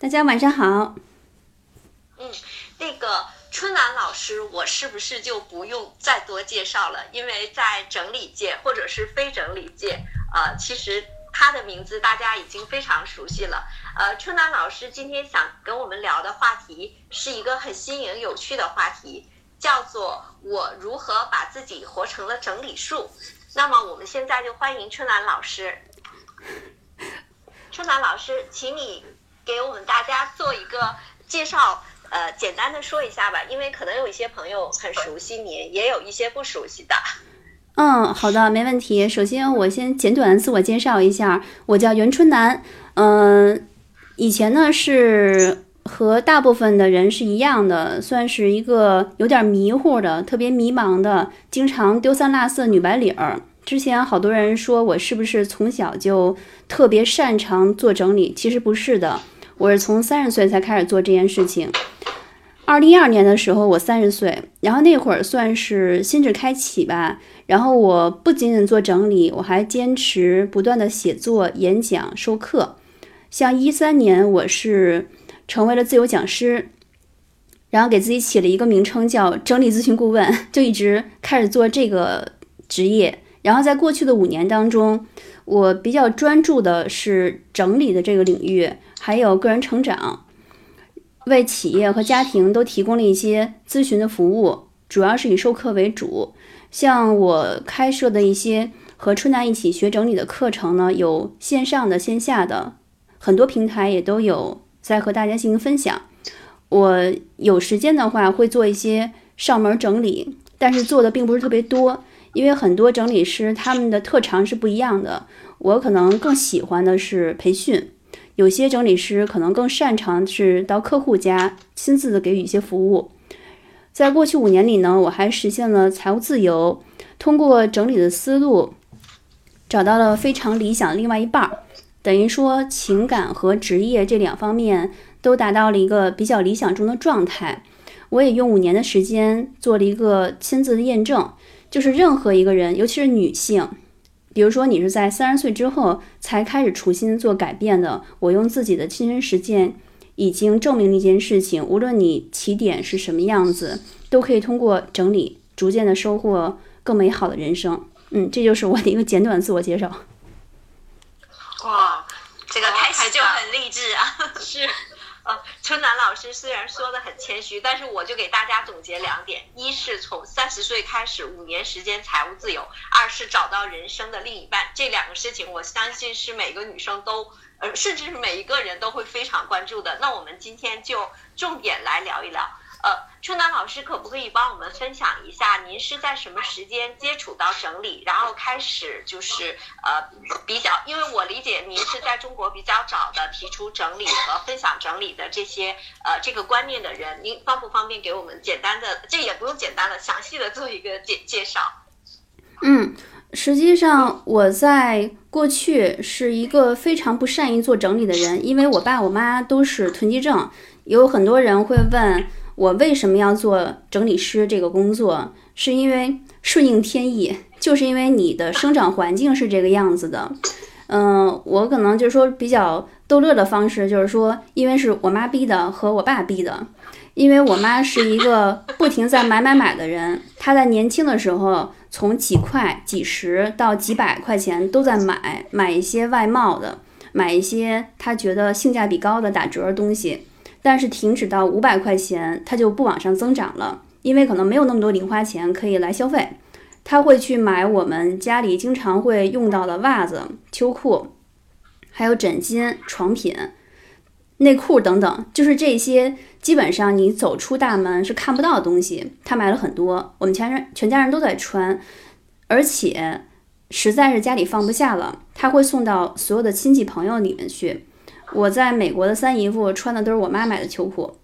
大家晚上好。嗯，那个春兰老师，我是不是就不用再多介绍了？因为在整理界或者是非整理界，呃，其实他的名字大家已经非常熟悉了。呃，春兰老师今天想跟我们聊的话题是一个很新颖有趣的话题，叫做我如何把自己活成了整理术。那么我们现在就欢迎春兰老师。春兰老师，请你给我们大家做一个介绍，呃，简单的说一下吧，因为可能有一些朋友很熟悉您，也有一些不熟悉的。嗯，好的，没问题。首先，我先简短自我介绍一下，我叫袁春楠。嗯，以前呢是和大部分的人是一样的，算是一个有点迷糊的、特别迷茫的、经常丢三落四的女白领儿。之前好多人说我是不是从小就特别擅长做整理，其实不是的，我是从三十岁才开始做这件事情。二零一二年的时候，我三十岁，然后那会儿算是心智开启吧。然后我不仅仅做整理，我还坚持不断的写作、演讲、授课。像一三年，我是成为了自由讲师，然后给自己起了一个名称叫整理咨询顾问，就一直开始做这个职业。然后在过去的五年当中，我比较专注的是整理的这个领域，还有个人成长。为企业和家庭都提供了一些咨询的服务，主要是以授课为主。像我开设的一些和春楠一起学整理的课程呢，有线上的、线下的，很多平台也都有在和大家进行分享。我有时间的话会做一些上门整理，但是做的并不是特别多，因为很多整理师他们的特长是不一样的。我可能更喜欢的是培训。有些整理师可能更擅长是到客户家亲自的给予一些服务。在过去五年里呢，我还实现了财务自由，通过整理的思路，找到了非常理想的另外一半儿，等于说情感和职业这两方面都达到了一个比较理想中的状态。我也用五年的时间做了一个亲自的验证，就是任何一个人，尤其是女性。比如说，你是在三十岁之后才开始重新做改变的。我用自己的亲身实践，已经证明了一件事情：无论你起点是什么样子，都可以通过整理，逐渐的收获更美好的人生。嗯，这就是我的一个简短的自我介绍。哇，这个开始就很励志啊！是。春楠老师虽然说的很谦虚，但是我就给大家总结两点：一是从三十岁开始五年时间财务自由；二是找到人生的另一半。这两个事情，我相信是每个女生都，呃，甚至是每一个人都会非常关注的。那我们今天就重点来聊一聊。呃，春楠老师可不可以帮我们分享一下，您是在什么时间接触到整理，然后开始就是呃比较，因为我理解您是在中国比较早的提出整理和分享整理的这些呃这个观念的人，您方不方便给我们简单的，这也不用简单的，详细的做一个介介绍？嗯，实际上我在过去是一个非常不善于做整理的人，因为我爸我妈都是囤积症，有很多人会问。我为什么要做整理师这个工作？是因为顺应天意，就是因为你的生长环境是这个样子的。嗯，我可能就是说比较逗乐的方式，就是说，因为是我妈逼的和我爸逼的。因为我妈是一个不停在买买买的人，她在年轻的时候从几块、几十到几百块钱都在买，买一些外贸的，买一些她觉得性价比高的打折的东西。但是停止到五百块钱，它就不往上增长了，因为可能没有那么多零花钱可以来消费。他会去买我们家里经常会用到的袜子、秋裤，还有枕巾、床品、内裤等等，就是这些基本上你走出大门是看不到的东西。他买了很多，我们全人全家人都在穿，而且实在是家里放不下了，他会送到所有的亲戚朋友里面去。我在美国的三姨夫穿的都是我妈买的秋裤，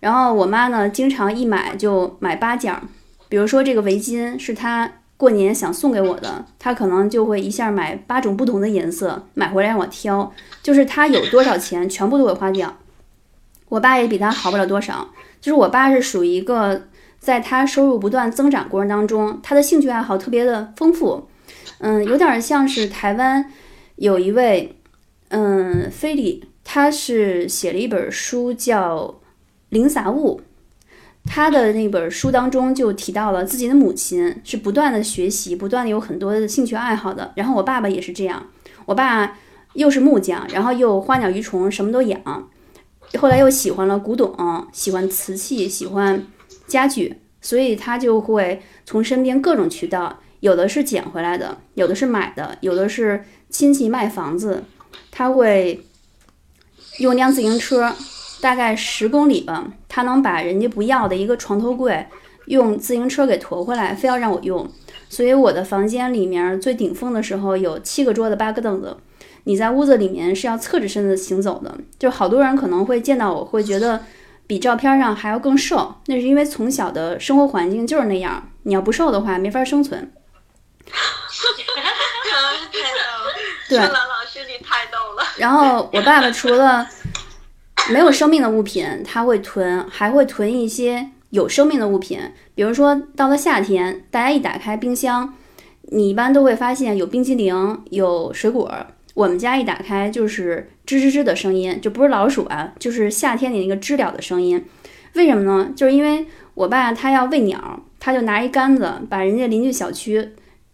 然后我妈呢，经常一买就买八件儿。比如说这个围巾是她过年想送给我的，她可能就会一下买八种不同的颜色买回来让我挑，就是她有多少钱全部都会花掉。我爸也比他好不了多少，就是我爸是属于一个在他收入不断增长过程当中，他的兴趣爱好特别的丰富，嗯，有点像是台湾有一位。嗯，菲利他是写了一本书叫《零杂物》。他的那本书当中就提到了自己的母亲是不断的学习，不断的有很多的兴趣爱好的。然后我爸爸也是这样，我爸又是木匠，然后又花鸟鱼虫什么都养，后来又喜欢了古董，喜欢瓷器，喜欢家具，所以他就会从身边各种渠道，有的是捡回来的，有的是买的，有的是亲戚卖房子，他会用辆自行车。大概十公里吧，他能把人家不要的一个床头柜用自行车给驮回来，非要让我用。所以我的房间里面最顶峰的时候有七个桌子八个凳子，你在屋子里面是要侧着身子行走的。就好多人可能会见到我会觉得比照片上还要更瘦，那是因为从小的生活环境就是那样。你要不瘦的话没法生存。对。然后我爸爸除了。没有生命的物品，他会囤，还会囤一些有生命的物品。比如说，到了夏天，大家一打开冰箱，你一般都会发现有冰淇淋、有水果。我们家一打开就是吱吱吱的声音，就不是老鼠啊，就是夏天里那个知了的声音。为什么呢？就是因为我爸他要喂鸟，他就拿一杆子把人家邻居小区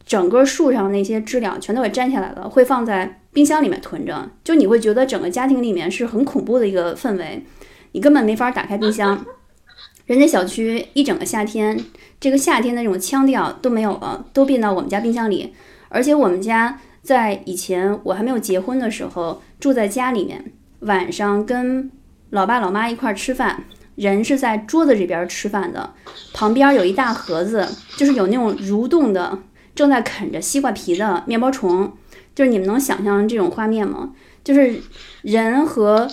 整个树上那些知了全都给摘下来了，会放在。冰箱里面囤着，就你会觉得整个家庭里面是很恐怖的一个氛围，你根本没法打开冰箱。人家小区一整个夏天，这个夏天的那种腔调都没有了，都变到我们家冰箱里。而且我们家在以前我还没有结婚的时候，住在家里面，晚上跟老爸老妈一块吃饭，人是在桌子这边吃饭的，旁边有一大盒子，就是有那种蠕动的，正在啃着西瓜皮的面包虫。就是你们能想象这种画面吗？就是人和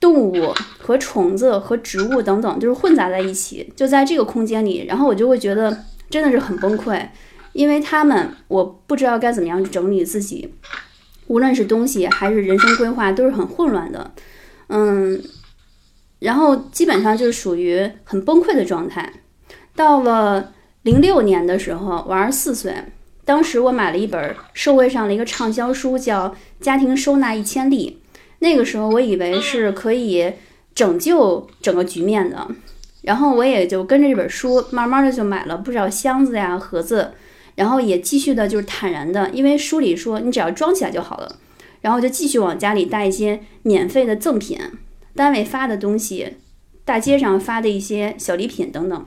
动物和虫子和植物等等，就是混杂在一起，就在这个空间里。然后我就会觉得真的是很崩溃，因为他们我不知道该怎么样去整理自己，无论是东西还是人生规划都是很混乱的，嗯，然后基本上就是属于很崩溃的状态。到了零六年的时候，我二十四岁。当时我买了一本社会上的一个畅销书，叫《家庭收纳一千例》。那个时候我以为是可以拯救整个局面的，然后我也就跟着这本书，慢慢的就买了不少箱子呀、盒子，然后也继续的就是坦然的，因为书里说你只要装起来就好了，然后就继续往家里带一些免费的赠品、单位发的东西、大街上发的一些小礼品等等。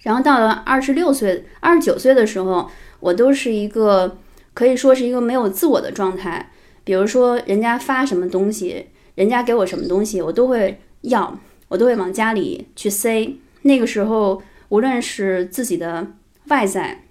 然后到了二十六岁、二十九岁的时候。我都是一个可以说是一个没有自我的状态，比如说人家发什么东西，人家给我什么东西，我都会要，我都会往家里去塞。那个时候，无论是自己的外在，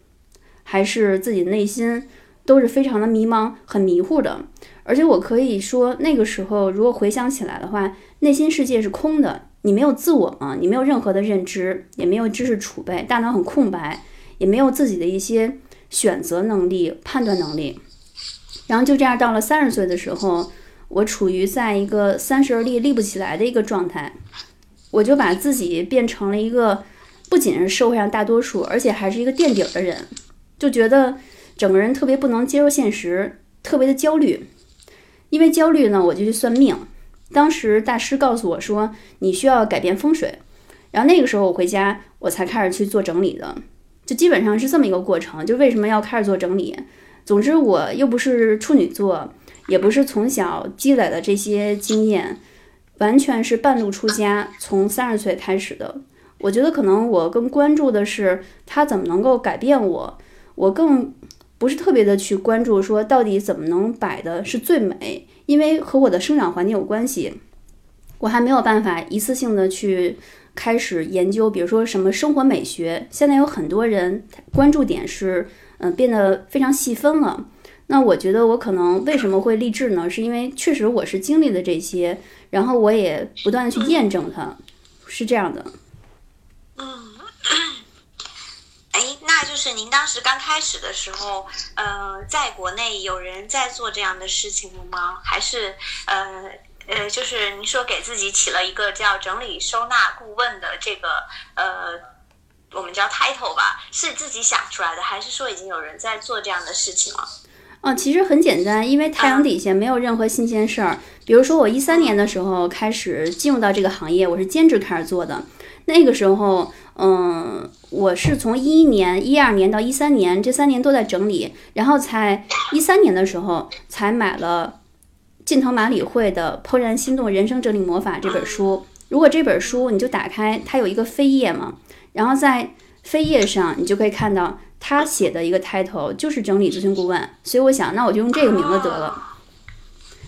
还是自己的内心，都是非常的迷茫、很迷糊的。而且我可以说，那个时候如果回想起来的话，内心世界是空的，你没有自我嘛，你没有任何的认知，也没有知识储备，大脑很空白，也没有自己的一些。选择能力、判断能力，然后就这样到了三十岁的时候，我处于在一个三十而立、立不起来的一个状态，我就把自己变成了一个不仅是社会上大多数，而且还是一个垫底的人，就觉得整个人特别不能接受现实，特别的焦虑。因为焦虑呢，我就去算命。当时大师告诉我说，你需要改变风水。然后那个时候我回家，我才开始去做整理的。就基本上是这么一个过程，就为什么要开始做整理？总之，我又不是处女座，也不是从小积累的这些经验，完全是半路出家，从三十岁开始的。我觉得可能我更关注的是他怎么能够改变我，我更不是特别的去关注说到底怎么能摆的是最美，因为和我的生长环境有关系，我还没有办法一次性的去。开始研究，比如说什么生活美学，现在有很多人关注点是，嗯，变得非常细分了。那我觉得我可能为什么会励志呢？是因为确实我是经历了这些，然后我也不断的去验证它，是这样的。嗯，哎，那就是您当时刚开始的时候，呃，在国内有人在做这样的事情了吗？还是呃？呃，就是您说给自己起了一个叫整理收纳顾问的这个呃，我们叫 title 吧，是自己想出来的，还是说已经有人在做这样的事情了？哦，其实很简单，因为太阳底下没有任何新鲜事儿。比如说我一三年的时候开始进入到这个行业，我是兼职开始做的。那个时候，嗯，我是从一一年、一二年到一三年，这三年都在整理，然后才一三年的时候才买了近藤麻里惠的《怦然心动人生整理魔法》这本书。如果这本书你就打开，它有一个扉页嘛，然后在扉页上你就可以看到他写的一个 title 就是整理咨询顾问，所以我想，那我就用这个名字得了。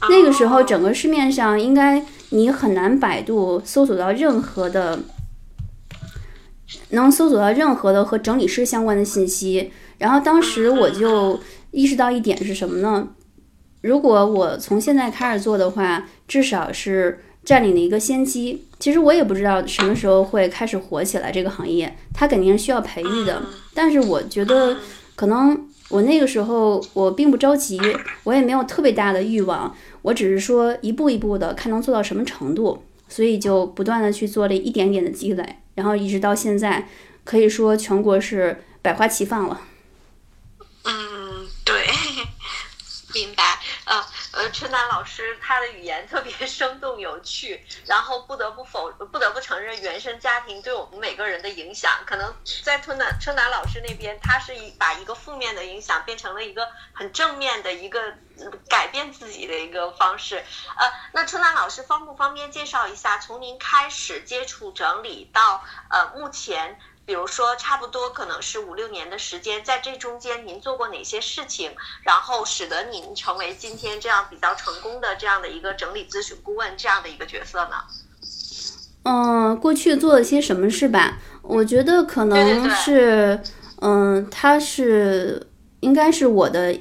那个时候，整个市面上应该你很难百度搜索到任何的。能搜索到任何的和整理师相关的信息，然后当时我就意识到一点是什么呢？如果我从现在开始做的话，至少是占领了一个先机。其实我也不知道什么时候会开始火起来这个行业，它肯定是需要培育的。但是我觉得，可能我那个时候我并不着急，我也没有特别大的欲望，我只是说一步一步的看能做到什么程度，所以就不断的去做了一点点的积累。然后一直到现在，可以说全国是百花齐放了。嗯，对，明白。呃，春楠老师他的语言特别 生动有趣，然后不得不否不得不承认原生家庭对我们每个人的影响。可能在春楠春楠老师那边，他是一把一个负面的影响变成了一个很正面的一个改变自己的一个方式。呃，那春楠老师方不方便介绍一下，从您开始接触整理到呃目前？比如说，差不多可能是五六年的时间，在这中间您做过哪些事情，然后使得您成为今天这样比较成功的这样的一个整理咨询顾问这样的一个角色呢？嗯，过去做了些什么事吧？我觉得可能是，嗯，它是应该是我的，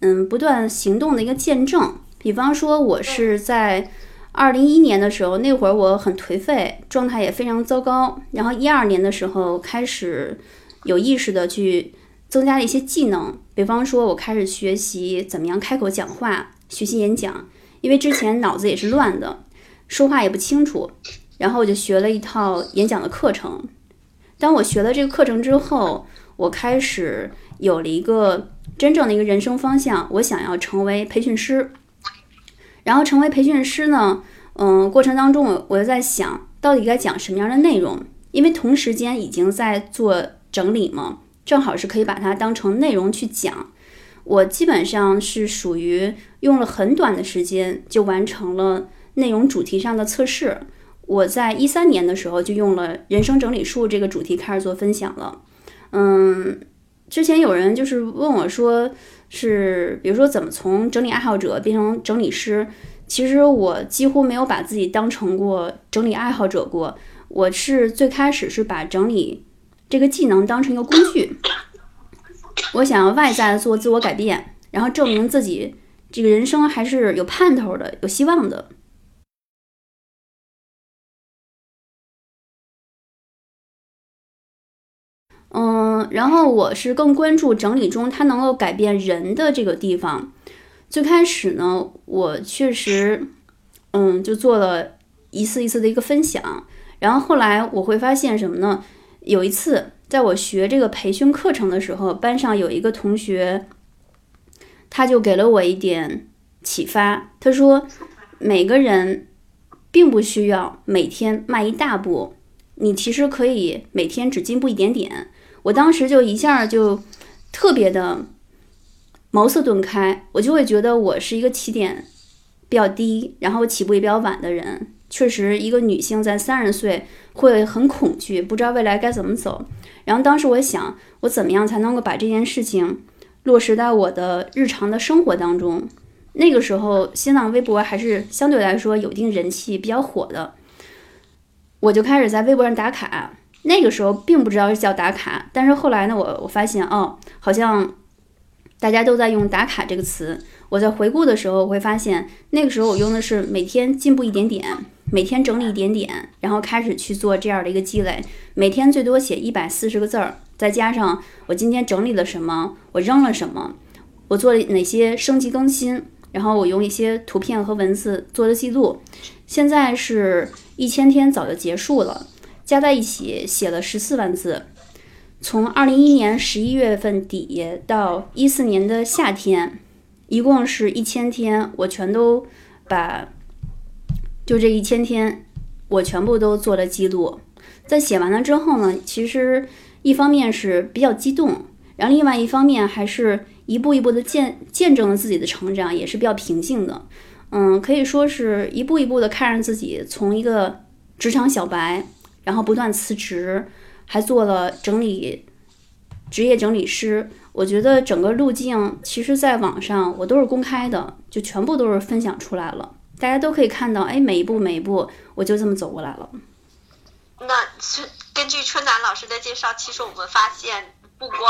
嗯，不断行动的一个见证。比方说，我是在。二零一一年的时候，那会儿我很颓废，状态也非常糟糕。然后一二年的时候，开始有意识的去增加了一些技能，比方说，我开始学习怎么样开口讲话，学习演讲，因为之前脑子也是乱的，说话也不清楚。然后我就学了一套演讲的课程。当我学了这个课程之后，我开始有了一个真正的一个人生方向，我想要成为培训师。然后成为培训师呢，嗯，过程当中我我就在想到底该讲什么样的内容，因为同时间已经在做整理嘛，正好是可以把它当成内容去讲。我基本上是属于用了很短的时间就完成了内容主题上的测试。我在一三年的时候就用了人生整理术这个主题开始做分享了。嗯，之前有人就是问我说。是，比如说怎么从整理爱好者变成整理师？其实我几乎没有把自己当成过整理爱好者过。我是最开始是把整理这个技能当成一个工具，我想要外在做自我改变，然后证明自己这个人生还是有盼头的，有希望的。然后我是更关注整理中它能够改变人的这个地方。最开始呢，我确实，嗯，就做了一次一次的一个分享。然后后来我会发现什么呢？有一次在我学这个培训课程的时候，班上有一个同学，他就给了我一点启发。他说，每个人并不需要每天迈一大步，你其实可以每天只进步一点点。我当时就一下就特别的茅塞顿开，我就会觉得我是一个起点比较低，然后起步也比较晚的人。确实，一个女性在三十岁会很恐惧，不知道未来该怎么走。然后当时我想，我怎么样才能够把这件事情落实到我的日常的生活当中？那个时候，新浪微博还是相对来说有一定人气、比较火的，我就开始在微博上打卡。那个时候并不知道是叫打卡，但是后来呢，我我发现哦，好像大家都在用打卡这个词。我在回顾的时候，我会发现那个时候我用的是每天进步一点点，每天整理一点点，然后开始去做这样的一个积累。每天最多写一百四十个字儿，再加上我今天整理了什么，我扔了什么，我做了哪些升级更新，然后我用一些图片和文字做的记录。现在是一千天早就结束了。加在一起写了十四万字，从二零一一年十一月份底到一四年的夏天，一共是一千天，我全都把就这一千天，我全部都做了记录。在写完了之后呢，其实一方面是比较激动，然后另外一方面还是一步一步的见见证了自己的成长，也是比较平静的。嗯，可以说是一步一步的看着自己从一个职场小白，然后不断辞职，还做了整理职业整理师。我觉得整个路径其实在网上我都是公开的，就全部都是分享出来了，大家都可以看到。哎，每一步每一步，我就这么走过来了。那是根据春楠老师的介绍，其实我们发现，不光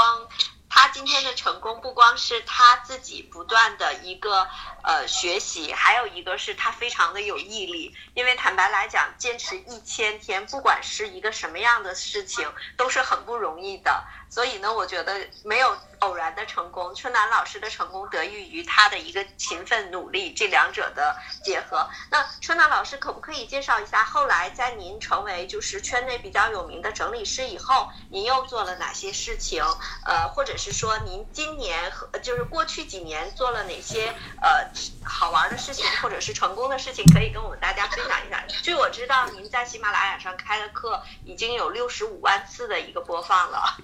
他今天的成功，不光是他自己不断的一个呃学习，还有一个是他非常的有毅力。因为坦白来讲，坚持一千天，不管是一个什么样的事情，都是很不容易的。所以呢，我觉得没有偶然的成功，春楠老师的成功得益于他的一个勤奋努力，这两者的结合。那春楠老师可不可以介绍一下，后来在您成为就是圈内比较有名的整理师以后，您又做了哪些事情？呃，或者是说您今年和就是过去几年做了哪些呃好玩的事情，或者是成功的事情，可以跟我们大家分享一下？据我知道，您在喜马拉雅上开的课已经有六十五万次的一个播放了。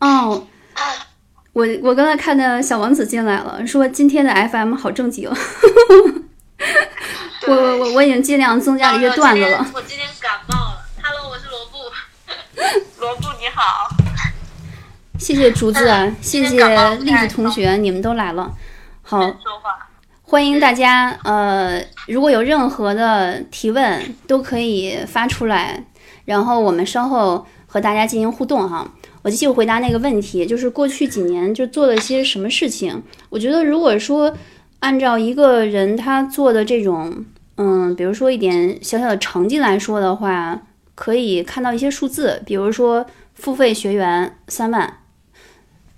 哦，我我刚才看到小王子进来了，说今天的 FM 好正经。我我我我已经尽量增加了一些段子了。我今天感冒了。Hello，我是罗布。罗布你好。谢谢竹子，谢谢栗子同学，你们都来了。好，欢迎大家。呃，如果有任何的提问，都可以发出来，然后我们稍后和大家进行互动哈。我继续回答那个问题，就是过去几年就做了些什么事情？我觉得，如果说按照一个人他做的这种，嗯，比如说一点小小的成绩来说的话，可以看到一些数字，比如说付费学员三万，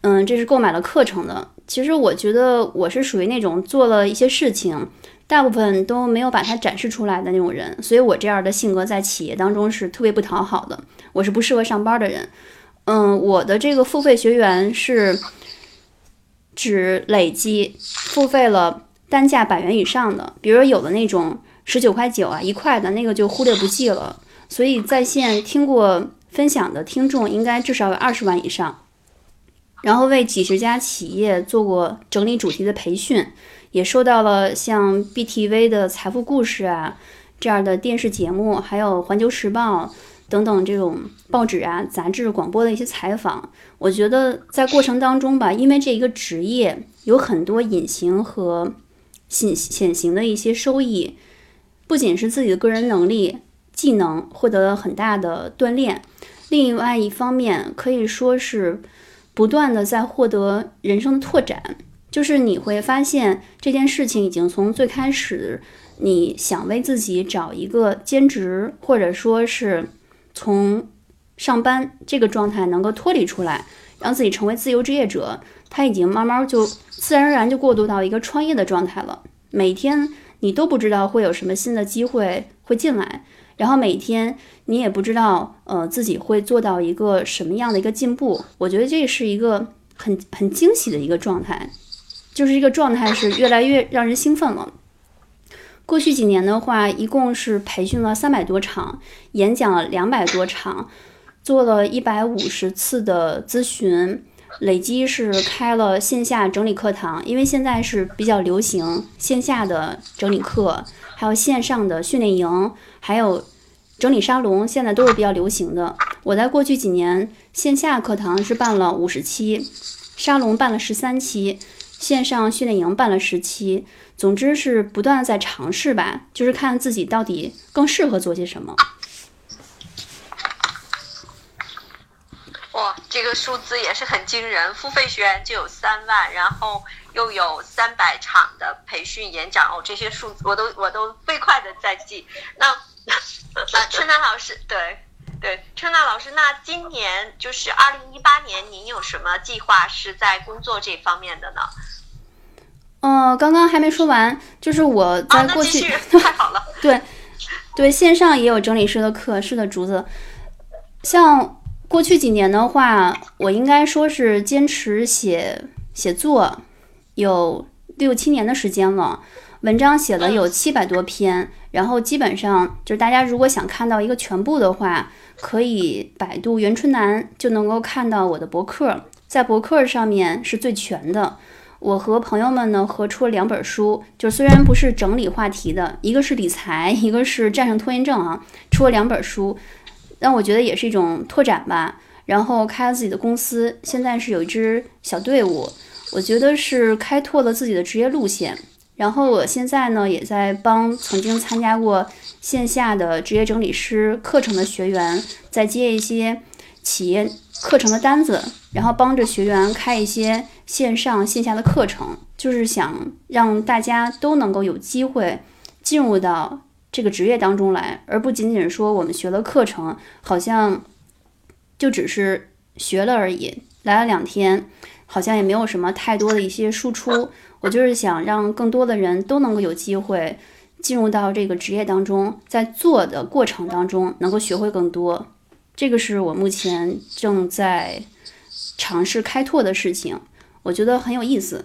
嗯，这是购买了课程的。其实我觉得我是属于那种做了一些事情，大部分都没有把它展示出来的那种人，所以我这样的性格在企业当中是特别不讨好的，我是不适合上班的人。嗯，我的这个付费学员是指累计付费了单价百元以上的，比如有的那种十九块九啊、一块的那个就忽略不计了。所以在线听过分享的听众应该至少有二十万以上。然后为几十家企业做过整理主题的培训，也收到了像 BTV 的财富故事啊这样的电视节目，还有环球时报。等等，这种报纸啊、杂志、广播的一些采访，我觉得在过程当中吧，因为这一个职业有很多隐形和显显形的一些收益，不仅是自己的个人能力、技能获得了很大的锻炼，另外一方面可以说是不断的在获得人生的拓展。就是你会发现这件事情已经从最开始你想为自己找一个兼职，或者说是。从上班这个状态能够脱离出来，让自己成为自由职业者，他已经慢慢就自然而然就过渡到一个创业的状态了。每天你都不知道会有什么新的机会会进来，然后每天你也不知道呃自己会做到一个什么样的一个进步。我觉得这是一个很很惊喜的一个状态，就是这个状态是越来越让人兴奋了。过去几年的话，一共是培训了三百多场，演讲了两百多场，做了一百五十次的咨询，累计是开了线下整理课堂。因为现在是比较流行线下的整理课，还有线上的训练营，还有整理沙龙，现在都是比较流行的。我在过去几年线下课堂是办了五十期，沙龙办了十三期，线上训练营办了十期。总之是不断的在尝试吧，就是看自己到底更适合做些什么。哇，这个数字也是很惊人，付费学员就有三万，然后又有三百场的培训演讲哦，这些数字我都我都飞快的在记。那那春楠老师，对对，春娜老师，那今年就是二零一八年，您有什么计划是在工作这方面的呢？嗯，刚刚还没说完，就是我在过去 太好了，对对，线上也有整理师的课，是的，竹子。像过去几年的话，我应该说是坚持写写作有六七年的时间了。文章写了有七百多篇，然后基本上就是大家如果想看到一个全部的话，可以百度袁春楠就能够看到我的博客，在博客上面是最全的。我和朋友们呢合出了两本书，就虽然不是整理话题的，一个是理财，一个是战胜拖延症啊，出了两本书，但我觉得也是一种拓展吧。然后开了自己的公司，现在是有一支小队伍，我觉得是开拓了自己的职业路线。然后我现在呢也在帮曾经参加过线下的职业整理师课程的学员，在接一些企业课程的单子，然后帮着学员开一些。线上线下的课程，就是想让大家都能够有机会进入到这个职业当中来，而不仅仅说我们学了课程，好像就只是学了而已，来了两天，好像也没有什么太多的一些输出。我就是想让更多的人都能够有机会进入到这个职业当中，在做的过程当中能够学会更多。这个是我目前正在尝试开拓的事情。我觉得很有意思，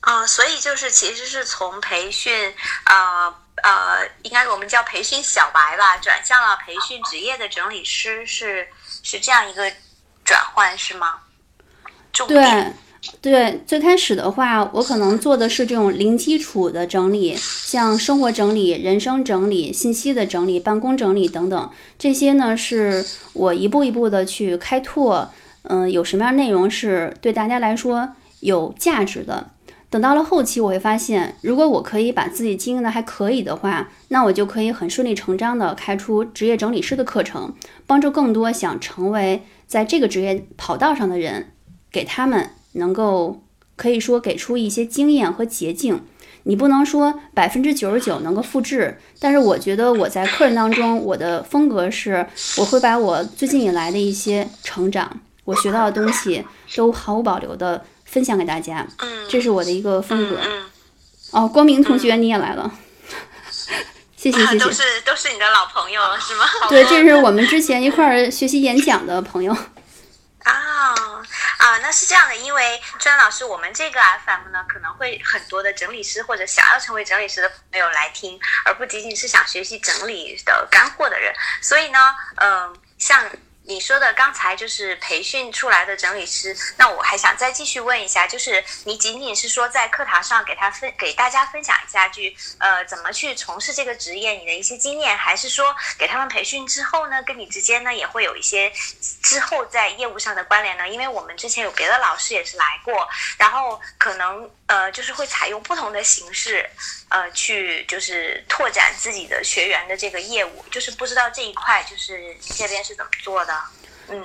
啊，所以就是其实是从培训，呃呃，应该我们叫培训小白吧，转向了培训职业的整理师，是是这样一个转换是吗？对对，最开始的话，我可能做的是这种零基础的整理，像生活整理、人生整理、信息的整理、办公整理等等，这些呢是我一步一步的去开拓。嗯，有什么样内容是对大家来说有价值的？等到了后期，我会发现，如果我可以把自己经营的还可以的话，那我就可以很顺理成章的开出职业整理师的课程，帮助更多想成为在这个职业跑道上的人，给他们能够可以说给出一些经验和捷径。你不能说百分之九十九能够复制，但是我觉得我在客人当中，我的风格是，我会把我最近以来的一些成长。我学到的东西都毫无保留的分享给大家，这是我的一个风格。哦，光明同学你也来了，谢谢谢谢。都是都是你的老朋友了是吗？对，这是我们之前一块儿学习演讲的朋友。啊啊，那是这样的，因为专老师，我们这个 FM 呢，可能会很多的整理师或者想要成为整理师的朋友来听，而不仅仅是想学习整理的干货的人。所以呢，嗯，像。你说的刚才就是培训出来的整理师，那我还想再继续问一下，就是你仅仅是说在课堂上给他分给大家分享一下，去呃怎么去从事这个职业，你的一些经验，还是说给他们培训之后呢，跟你之间呢也会有一些之后在业务上的关联呢？因为我们之前有别的老师也是来过，然后可能呃就是会采用不同的形式，呃去就是拓展自己的学员的这个业务，就是不知道这一块就是您这边是怎么做的？嗯，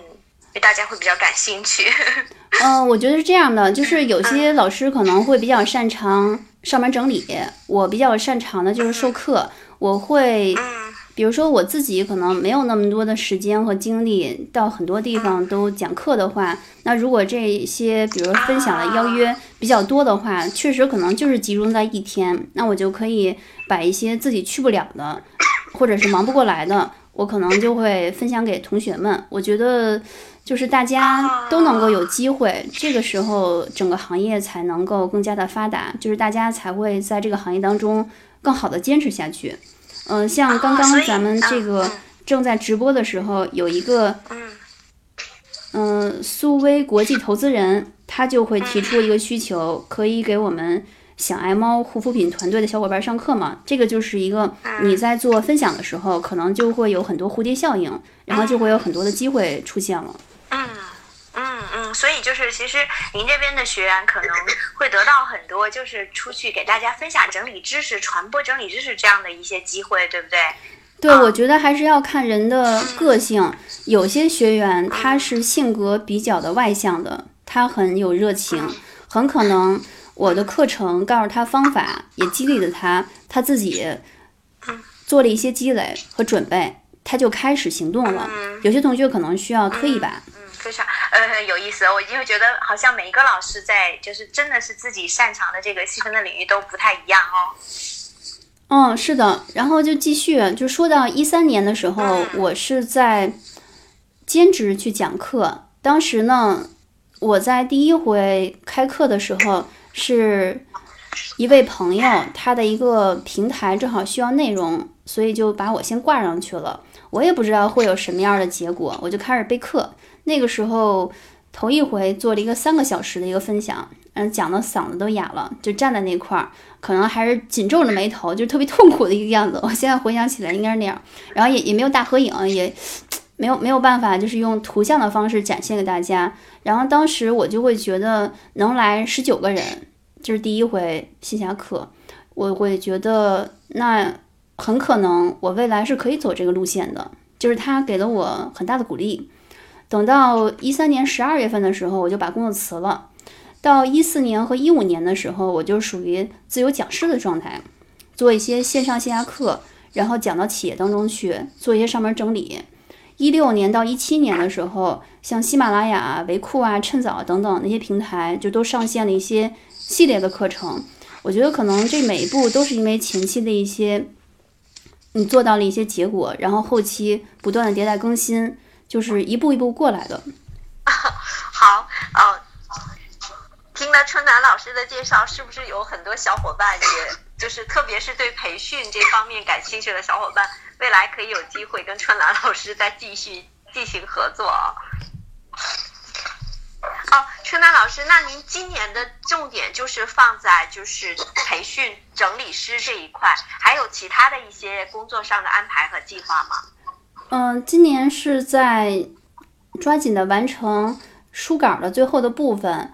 对大家会比较感兴趣。嗯，我觉得是这样的，就是有些老师可能会比较擅长上门整理，我比较擅长的就是授课。我会，比如说我自己可能没有那么多的时间和精力到很多地方都讲课的话，那如果这些比如分享的邀约比较多的话，确实可能就是集中在一天，那我就可以把一些自己去不了的，或者是忙不过来的。我可能就会分享给同学们，我觉得就是大家都能够有机会，这个时候整个行业才能够更加的发达，就是大家才会在这个行业当中更好的坚持下去。嗯，像刚刚咱们这个正在直播的时候，有一个嗯苏威国际投资人，他就会提出一个需求，可以给我们。想爱猫护肤品团队的小伙伴上课嘛？这个就是一个你在做分享的时候，可能就会有很多蝴蝶效应，然后就会有很多的机会出现了。嗯嗯嗯，所以就是其实您这边的学员可能会得到很多，就是出去给大家分享整理知识、传播整理知识这样的一些机会，对不对？对，我觉得还是要看人的个性。有些学员他是性格比较的外向的，他很有热情，很可能。我的课程告诉他方法，也激励了他，他自己做了一些积累和准备，他就开始行动了。有些同学可能需要推一把。嗯，非常呃有意思。我因为觉得好像每一个老师在就是真的是自己擅长的这个细分的领域都不太一样哦。嗯，是的。然后就继续就说到一三年的时候，我是在兼职去讲课。当时呢，我在第一回开课的时候。是一位朋友，他的一个平台正好需要内容，所以就把我先挂上去了。我也不知道会有什么样的结果，我就开始备课。那个时候头一回做了一个三个小时的一个分享，嗯，讲的嗓子都哑了，就站在那块儿，可能还是紧皱着眉头，就特别痛苦的一个样子。我现在回想起来应该是那样，然后也也没有大合影，也没有没有办法，就是用图像的方式展现给大家。然后当时我就会觉得能来十九个人，就是第一回线下课，我会觉得那。很可能我未来是可以走这个路线的，就是他给了我很大的鼓励。等到一三年十二月份的时候，我就把工作辞了。到一四年和一五年的时候，我就属于自由讲师的状态，做一些线上线下课，然后讲到企业当中去，做一些上门整理。一六年到一七年的时候，像喜马拉雅、维库啊、趁早等等那些平台，就都上线了一些系列的课程。我觉得可能这每一步都是因为前期的一些。你做到了一些结果，然后后期不断的迭代更新，就是一步一步过来的。好，呃，听了春楠老师的介绍，是不是有很多小伙伴，也就是特别是对培训这方面感兴趣的小伙伴，未来可以有机会跟春楠老师再继续进行合作啊？哦，春楠老师，那您今年的重点就是放在就是培训整理师这一块，还有其他的一些工作上的安排和计划吗？嗯，今年是在抓紧的完成书稿的最后的部分，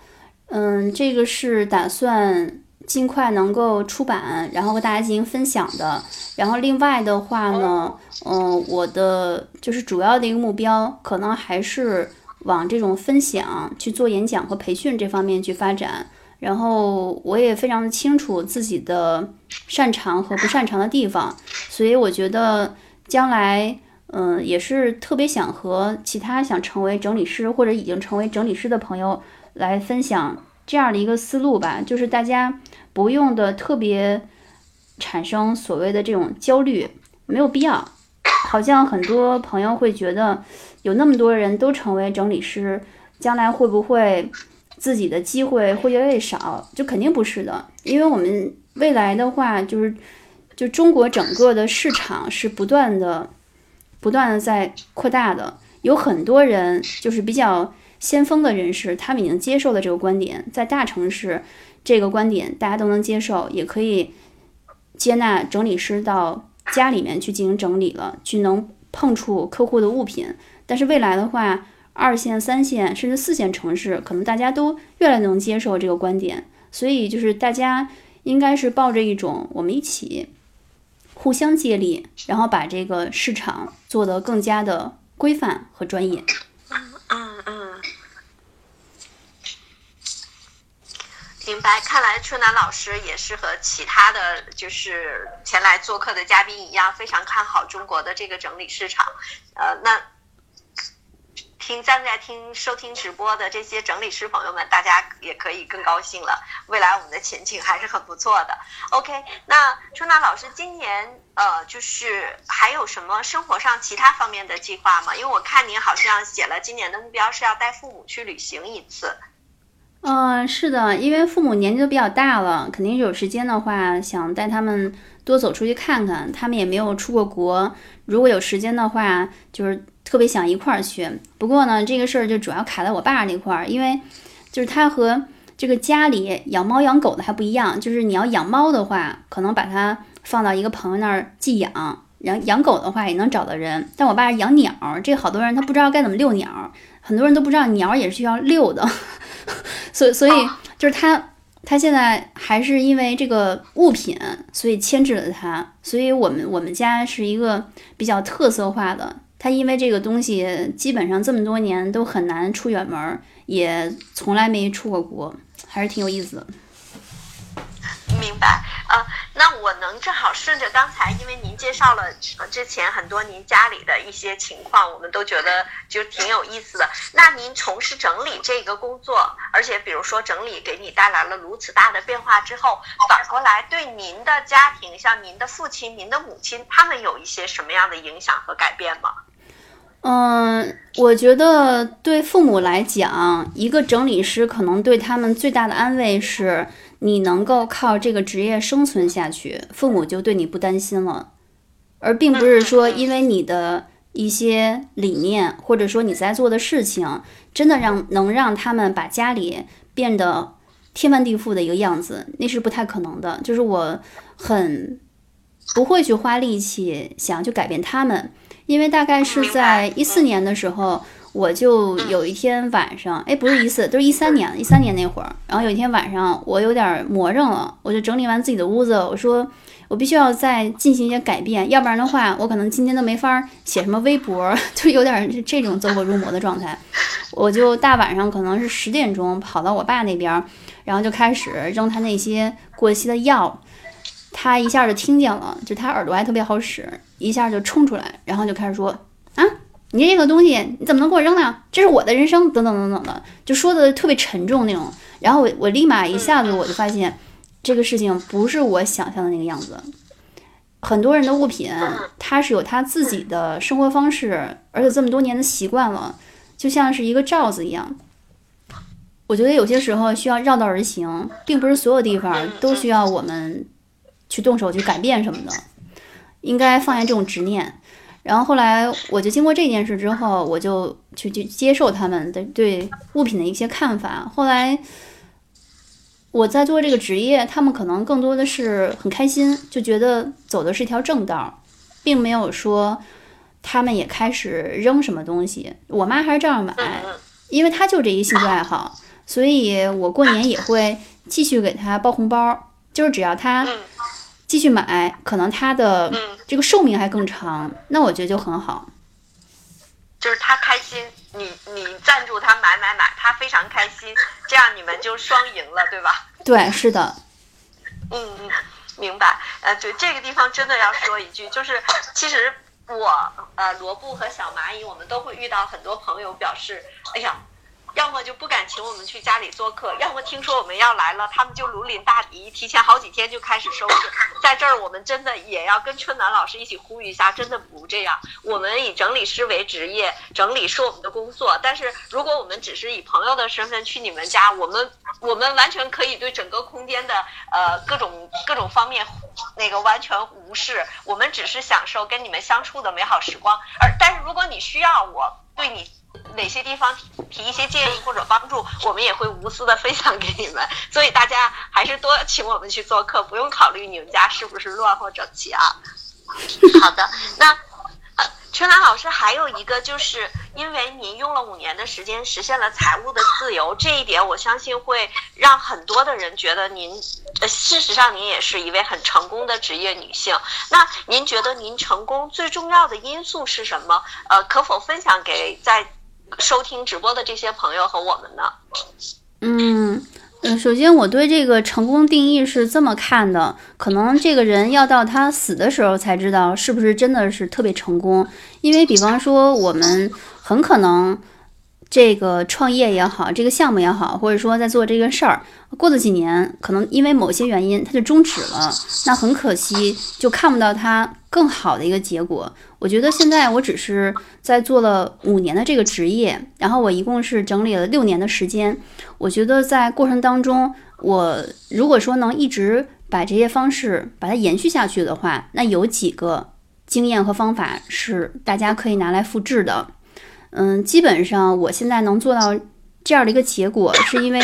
嗯，这个是打算尽快能够出版，然后和大家进行分享的。然后另外的话呢，嗯，我的就是主要的一个目标，可能还是。往这种分享去做演讲和培训这方面去发展，然后我也非常清楚自己的擅长和不擅长的地方，所以我觉得将来，嗯，也是特别想和其他想成为整理师或者已经成为整理师的朋友来分享这样的一个思路吧，就是大家不用的特别产生所谓的这种焦虑，没有必要。好像很多朋友会觉得。有那么多人都成为整理师，将来会不会自己的机会会越来越少？就肯定不是的，因为我们未来的话，就是就中国整个的市场是不断的、不断的在扩大的。有很多人就是比较先锋的人士，他们已经接受了这个观点，在大城市这个观点大家都能接受，也可以接纳整理师到家里面去进行整理了，去能碰触客户的物品。但是未来的话，二线、三线甚至四线城市，可能大家都越来越能接受这个观点，所以就是大家应该是抱着一种我们一起互相借力，然后把这个市场做得更加的规范和专业。嗯嗯嗯，明白。看来春楠老师也是和其他的就是前来做客的嘉宾一样，非常看好中国的这个整理市场。呃，那。听正在听收听直播的这些整理师朋友们，大家也可以更高兴了。未来我们的前景还是很不错的。OK，那春娜老师今年呃，就是还有什么生活上其他方面的计划吗？因为我看您好像写了今年的目标是要带父母去旅行一次。嗯，是的，因为父母年纪都比较大了，肯定有时间的话，想带他们多走出去看看。他们也没有出过国，如果有时间的话，就是。特别想一块儿去，不过呢，这个事儿就主要卡在我爸那块儿，因为就是他和这个家里养猫养狗的还不一样，就是你要养猫的话，可能把它放到一个朋友那儿寄养，然后养狗的话也能找到人。但我爸养鸟，这好多人他不知道该怎么遛鸟，很多人都不知道鸟也是需要遛的，所以所以就是他他现在还是因为这个物品，所以牵制了他，所以我们我们家是一个比较特色化的。他因为这个东西，基本上这么多年都很难出远门，也从来没出过国，还是挺有意思的。明白，呃，那我能正好顺着刚才，因为您介绍了之前很多您家里的一些情况，我们都觉得就挺有意思的。那您从事整理这个工作，而且比如说整理给你带来了如此大的变化之后，反过来对您的家庭，像您的父亲、您的母亲，他们有一些什么样的影响和改变吗？嗯，我觉得对父母来讲，一个整理师可能对他们最大的安慰是，你能够靠这个职业生存下去，父母就对你不担心了，而并不是说因为你的一些理念或者说你在做的事情，真的让能让他们把家里变得天翻地覆的一个样子，那是不太可能的。就是我很不会去花力气想要去改变他们，因为大概是在一四年的时候。我就有一天晚上，哎，不是一四，都是一三年，一三年那会儿。然后有一天晚上，我有点魔怔了，我就整理完自己的屋子，我说我必须要再进行一些改变，要不然的话，我可能今天都没法写什么微博，就有点这种走火入魔的状态。我就大晚上可能是十点钟跑到我爸那边，然后就开始扔他那些过期的药，他一下就听见了，就他耳朵还特别好使，一下就冲出来，然后就开始说啊。你这个东西你怎么能给我扔呢？这是我的人生，等等等等的，就说的特别沉重那种。然后我我立马一下子我就发现，这个事情不是我想象的那个样子。很多人的物品，他是有他自己的生活方式，而且这么多年的习惯了，就像是一个罩子一样。我觉得有些时候需要绕道而行，并不是所有地方都需要我们去动手去改变什么的，应该放下这种执念。然后后来，我就经过这件事之后，我就去去接受他们的对物品的一些看法。后来，我在做这个职业，他们可能更多的是很开心，就觉得走的是一条正道，并没有说他们也开始扔什么东西。我妈还是照样买，因为她就这一兴趣爱好，所以我过年也会继续给她包红包，就是只要她。继续买，可能它的这个寿命还更长，那我觉得就很好。就是他开心，你你赞助他买买买，他非常开心，这样你们就双赢了，对吧？对，是的。嗯嗯，明白。呃，对，这个地方真的要说一句，就是其实我呃罗布和小蚂蚁，我们都会遇到很多朋友表示，哎呀。要么就不敢请我们去家里做客，要么听说我们要来了，他们就如临大敌，提前好几天就开始收拾。在这儿，我们真的也要跟春楠老师一起呼吁一下，真的不这样。我们以整理师为职业，整理是我们的工作。但是，如果我们只是以朋友的身份去你们家，我们我们完全可以对整个空间的呃各种各种方面那个完全无视。我们只是享受跟你们相处的美好时光。而但是，如果你需要我对你。哪些地方提一些建议或者帮助，我们也会无私的分享给你们。所以大家还是多请我们去做客，不用考虑你们家是不是乱或整齐啊。好的，那春兰老师还有一个，就是因为您用了五年的时间实现了财务的自由，这一点我相信会让很多的人觉得您，呃，事实上您也是一位很成功的职业女性。那您觉得您成功最重要的因素是什么？呃，可否分享给在收听直播的这些朋友和我们的？嗯嗯，首先我对这个成功定义是这么看的，可能这个人要到他死的时候才知道是不是真的是特别成功，因为比方说我们很可能。这个创业也好，这个项目也好，或者说在做这个事儿，过了几年，可能因为某些原因，它就终止了。那很可惜，就看不到它更好的一个结果。我觉得现在我只是在做了五年的这个职业，然后我一共是整理了六年的时间。我觉得在过程当中，我如果说能一直把这些方式把它延续下去的话，那有几个经验和方法是大家可以拿来复制的。嗯，基本上我现在能做到这样的一个结果，是因为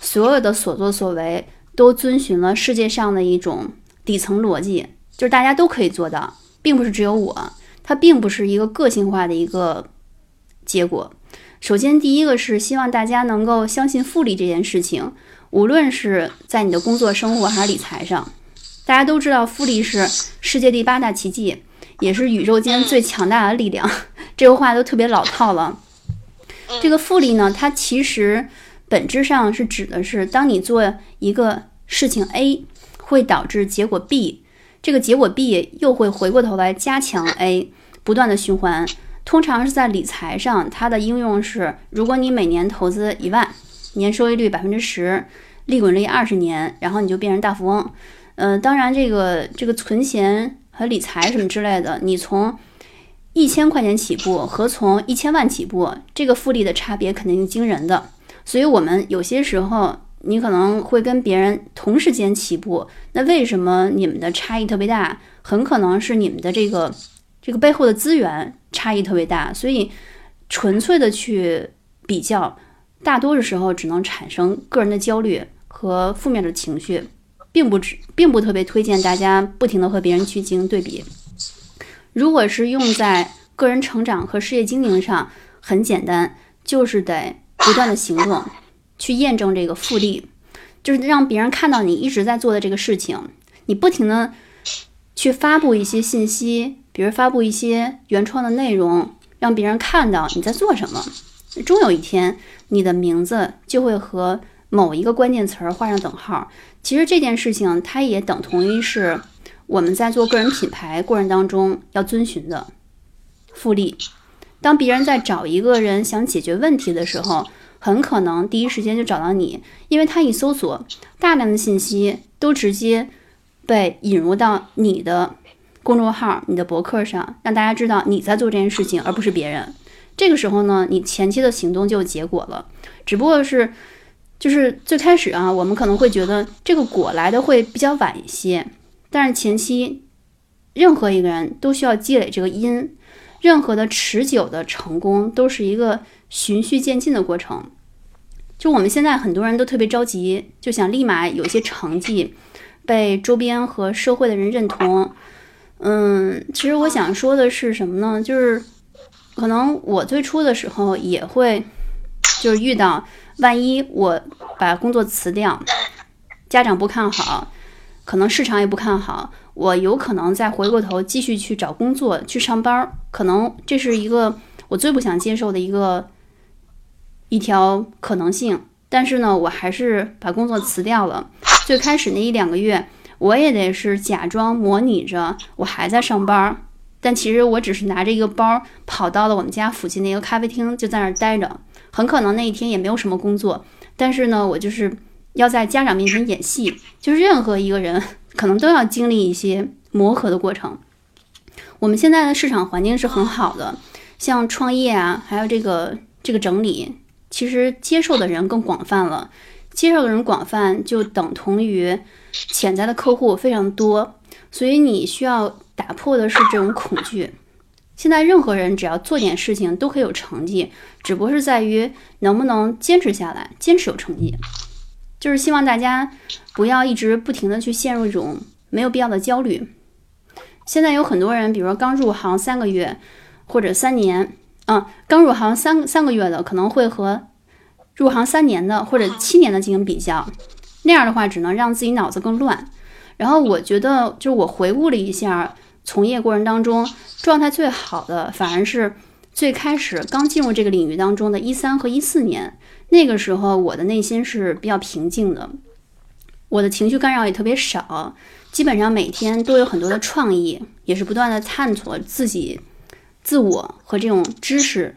所有的所作所为都遵循了世界上的一种底层逻辑，就是大家都可以做到，并不是只有我，它并不是一个个性化的一个结果。首先，第一个是希望大家能够相信复利这件事情，无论是在你的工作、生活还是理财上，大家都知道复利是世界第八大奇迹。也是宇宙间最强大的力量，这个话都特别老套了。这个复利呢，它其实本质上是指的是，当你做一个事情 A，会导致结果 B，这个结果 B 又会回过头来加强 A，不断的循环。通常是在理财上，它的应用是：如果你每年投资一万，年收益率百分之十，利滚利二十年，然后你就变成大富翁。嗯，当然这个这个存钱。和理财什么之类的，你从一千块钱起步和从一千万起步，这个复利的差别肯定是惊人的。所以，我们有些时候你可能会跟别人同时间起步，那为什么你们的差异特别大？很可能是你们的这个这个背后的资源差异特别大，所以纯粹的去比较，大多数时候只能产生个人的焦虑和负面的情绪，并不只并不特别推荐大家不停的和别人去进行对比。如果是用在个人成长和事业经营上，很简单，就是得不断的行动。去验证这个复利，就是让别人看到你一直在做的这个事情，你不停的去发布一些信息，比如发布一些原创的内容，让别人看到你在做什么。终有一天，你的名字就会和某一个关键词儿画上等号。其实这件事情，它也等同于是我们在做个人品牌过程当中要遵循的复利。当别人在找一个人想解决问题的时候，很可能第一时间就找到你，因为他一搜索，大量的信息都直接被引入到你的公众号、你的博客上，让大家知道你在做这件事情，而不是别人。这个时候呢，你前期的行动就有结果了。只不过是，就是最开始啊，我们可能会觉得这个果来的会比较晚一些，但是前期任何一个人都需要积累这个因，任何的持久的成功都是一个。循序渐进的过程，就我们现在很多人都特别着急，就想立马有一些成绩，被周边和社会的人认同。嗯，其实我想说的是什么呢？就是可能我最初的时候也会，就是遇到万一我把工作辞掉，家长不看好，可能市场也不看好，我有可能再回过头继续去找工作去上班儿，可能这是一个我最不想接受的一个。一条可能性，但是呢，我还是把工作辞掉了。最开始那一两个月，我也得是假装模拟着我还在上班儿，但其实我只是拿着一个包跑到了我们家附近的一个咖啡厅，就在那儿待着。很可能那一天也没有什么工作，但是呢，我就是要在家长面前演戏。就是任何一个人可能都要经历一些磨合的过程。我们现在的市场环境是很好的，像创业啊，还有这个这个整理。其实接受的人更广泛了，接受的人广泛就等同于潜在的客户非常多，所以你需要打破的是这种恐惧。现在任何人只要做点事情都可以有成绩，只不过是在于能不能坚持下来，坚持有成绩。就是希望大家不要一直不停的去陷入一种没有必要的焦虑。现在有很多人，比如说刚入行三个月或者三年。嗯，刚入行三三个月的可能会和入行三年的或者七年的进行比较，那样的话只能让自己脑子更乱。然后我觉得，就是我回顾了一下从业过程当中状态最好的，反而是最开始刚进入这个领域当中的一三和一四年，那个时候我的内心是比较平静的，我的情绪干扰也特别少，基本上每天都有很多的创意，也是不断的探索自己。自我和这种知识，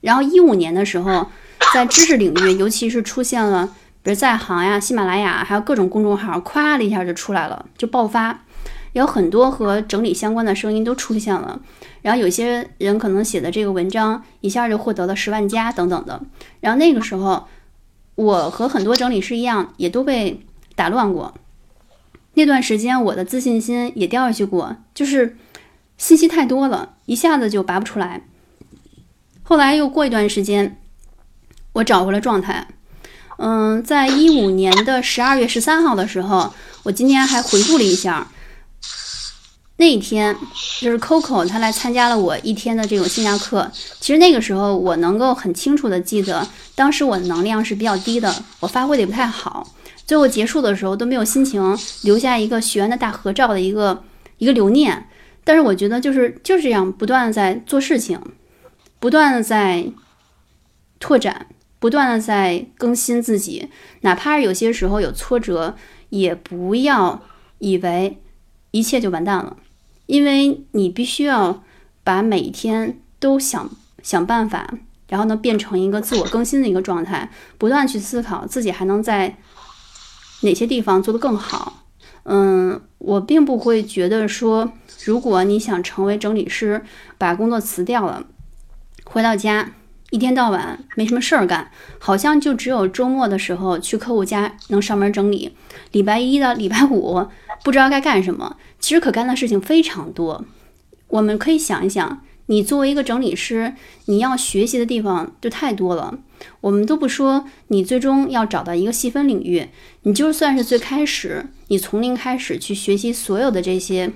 然后一五年的时候，在知识领域，尤其是出现了，比如在行呀、喜马拉雅，还有各种公众号，咵的一下就出来了，就爆发，有很多和整理相关的声音都出现了。然后有些人可能写的这个文章一下就获得了十万加等等的。然后那个时候，我和很多整理师一样，也都被打乱过。那段时间，我的自信心也掉下去过，就是。信息太多了，一下子就拔不出来。后来又过一段时间，我找回了状态。嗯，在一五年的十二月十三号的时候，我今天还回顾了一下，那一天就是 Coco 他来参加了我一天的这种线下课。其实那个时候我能够很清楚的记得，当时我的能量是比较低的，我发挥的也不太好。最后结束的时候都没有心情留下一个许愿的大合照的一个一个留念。但是我觉得就是就是这样，不断的在做事情，不断的在拓展，不断的在更新自己，哪怕是有些时候有挫折，也不要以为一切就完蛋了，因为你必须要把每一天都想想办法，然后呢变成一个自我更新的一个状态，不断去思考自己还能在哪些地方做得更好。嗯，我并不会觉得说。如果你想成为整理师，把工作辞掉了，回到家一天到晚没什么事儿干，好像就只有周末的时候去客户家能上门整理，礼拜一到礼拜五不知道该干什么。其实可干的事情非常多，我们可以想一想。你作为一个整理师，你要学习的地方就太多了。我们都不说你最终要找到一个细分领域，你就算是最开始，你从零开始去学习所有的这些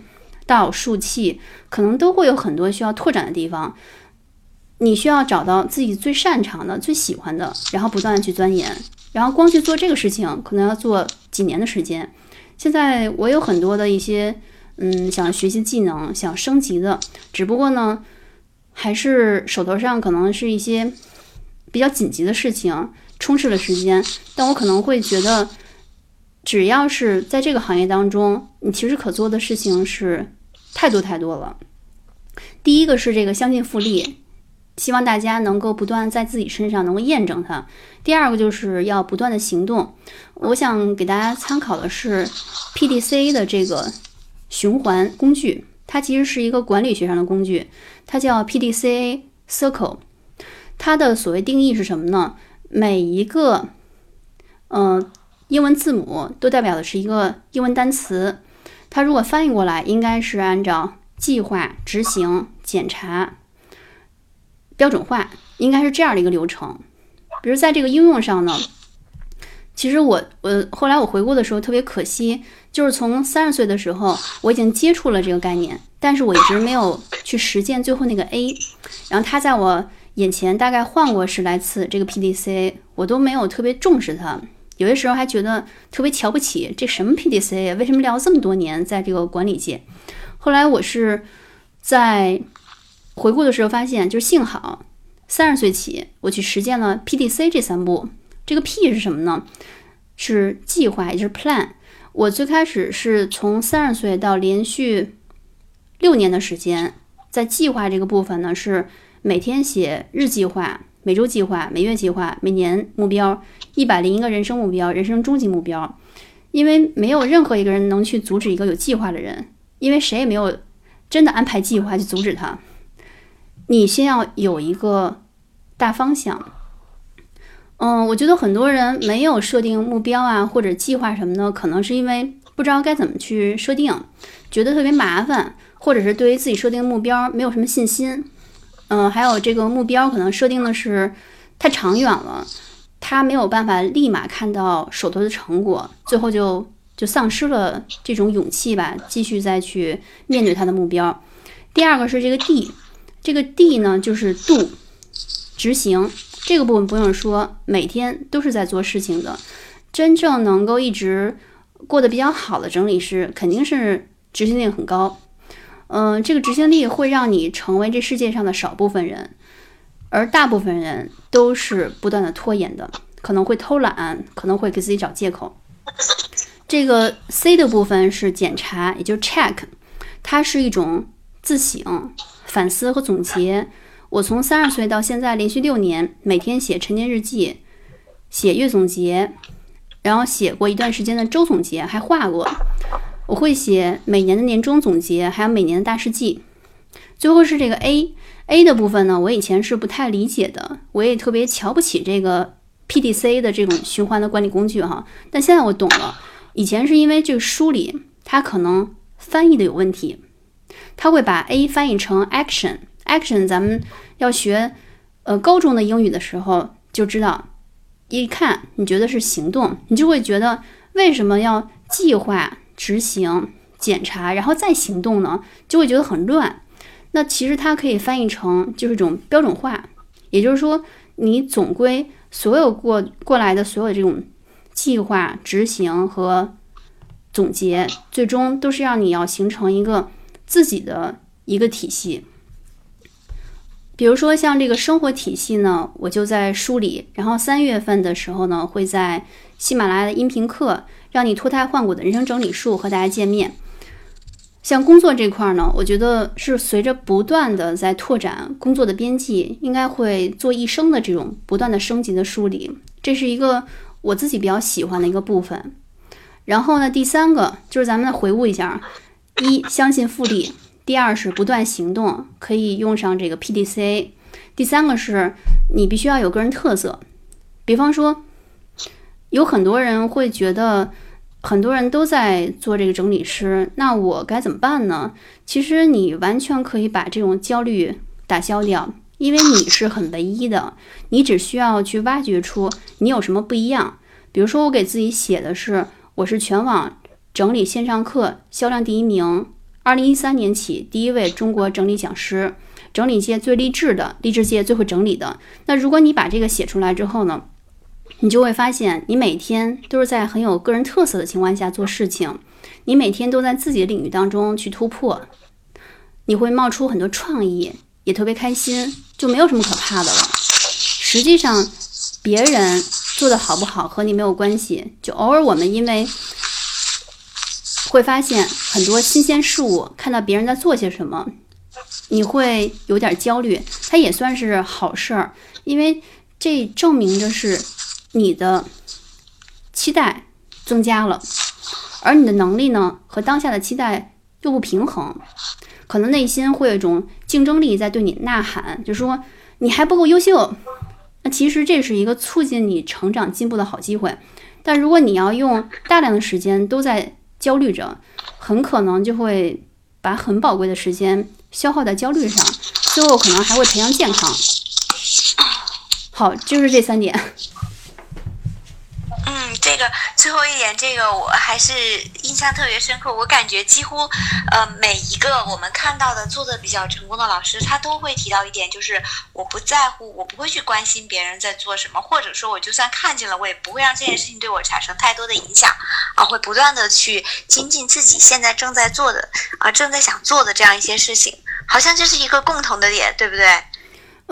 道术器，可能都会有很多需要拓展的地方。你需要找到自己最擅长的、最喜欢的，然后不断的去钻研。然后光去做这个事情，可能要做几年的时间。现在我有很多的一些，嗯，想学习技能、想升级的，只不过呢。还是手头上可能是一些比较紧急的事情充斥了时间，但我可能会觉得，只要是在这个行业当中，你其实可做的事情是太多太多了。第一个是这个相信复利，希望大家能够不断在自己身上能够验证它。第二个就是要不断的行动。我想给大家参考的是 PDC 的这个循环工具。它其实是一个管理学上的工具，它叫 PDCA Circle。它的所谓定义是什么呢？每一个嗯英文字母都代表的是一个英文单词。它如果翻译过来，应该是按照计划、执行、检查、标准化，应该是这样的一个流程。比如在这个应用上呢。其实我我后来我回顾的时候特别可惜，就是从三十岁的时候我已经接触了这个概念，但是我一直没有去实践最后那个 A。然后他在我眼前大概换过十来次这个 PDC，我都没有特别重视它，有些时候还觉得特别瞧不起这什么 PDC，为什么聊这么多年在这个管理界？后来我是在回顾的时候发现，就是幸好三十岁起我去实践了 PDC 这三步。这个 P 是什么呢？是计划，也就是 plan。我最开始是从三十岁到连续六年的时间，在计划这个部分呢，是每天写日计划、每周计划、每月计划、每年目标，一百零一个人生目标、人生终极目标。因为没有任何一个人能去阻止一个有计划的人，因为谁也没有真的安排计划去阻止他。你先要有一个大方向。嗯，我觉得很多人没有设定目标啊，或者计划什么的，可能是因为不知道该怎么去设定，觉得特别麻烦，或者是对于自己设定目标没有什么信心。嗯，还有这个目标可能设定的是太长远了，他没有办法立马看到手头的成果，最后就就丧失了这种勇气吧，继续再去面对他的目标。第二个是这个 D，这个 D 呢就是 do，执行。这个部分不用说，每天都是在做事情的。真正能够一直过得比较好的整理师，肯定是执行力很高。嗯，这个执行力会让你成为这世界上的少部分人，而大部分人都是不断的拖延的，可能会偷懒，可能会给自己找借口。这个 C 的部分是检查，也就是 check，它是一种自省、反思和总结。我从三十岁到现在，连续六年，每天写晨间日记，写月总结，然后写过一段时间的周总结，还画过。我会写每年的年终总结，还有每年的大事记。最后是这个 A，A 的部分呢，我以前是不太理解的，我也特别瞧不起这个 PDC 的这种循环的管理工具哈。但现在我懂了，以前是因为这个书里它可能翻译的有问题，它会把 A 翻译成 action。action，咱们要学，呃，高中的英语的时候就知道，一看你觉得是行动，你就会觉得为什么要计划、执行、检查，然后再行动呢？就会觉得很乱。那其实它可以翻译成就是一种标准化，也就是说，你总归所有过过来的所有这种计划、执行和总结，最终都是让你要形成一个自己的一个体系。比如说像这个生活体系呢，我就在梳理。然后三月份的时候呢，会在喜马拉雅的音频课，让你脱胎换骨的人生整理术和大家见面。像工作这块呢，我觉得是随着不断的在拓展工作的边际，应该会做一生的这种不断的升级的梳理，这是一个我自己比较喜欢的一个部分。然后呢，第三个就是咱们回顾一下，一相信复利。第二是不断行动，可以用上这个 PDCA。第三个是你必须要有个人特色。比方说，有很多人会觉得，很多人都在做这个整理师，那我该怎么办呢？其实你完全可以把这种焦虑打消掉，因为你是很唯一的，你只需要去挖掘出你有什么不一样。比如说，我给自己写的是，我是全网整理线上课销量第一名，二零一三年起第一位中国整理讲师，整理界最励志的，励志界最会整理的。那如果你把这个写出来之后呢？你就会发现，你每天都是在很有个人特色的情况下做事情，你每天都在自己的领域当中去突破，你会冒出很多创意，也特别开心，就没有什么可怕的了。实际上，别人做的好不好和你没有关系，就偶尔我们因为会发现很多新鲜事物，看到别人在做些什么，你会有点焦虑，它也算是好事儿，因为这证明着是。你的期待增加了，而你的能力呢和当下的期待又不平衡，可能内心会有一种竞争力在对你呐喊，就说你还不够优秀。那其实这是一个促进你成长进步的好机会，但如果你要用大量的时间都在焦虑着，很可能就会把很宝贵的时间消耗在焦虑上，最后可能还会培养健康。好，就是这三点。嗯，这个最后一点，这个我还是印象特别深刻。我感觉几乎，呃，每一个我们看到的做的比较成功的老师，他都会提到一点，就是我不在乎，我不会去关心别人在做什么，或者说，我就算看见了，我也不会让这件事情对我产生太多的影响，啊，会不断的去精进自己现在正在做的，啊，正在想做的这样一些事情，好像这是一个共同的点，对不对？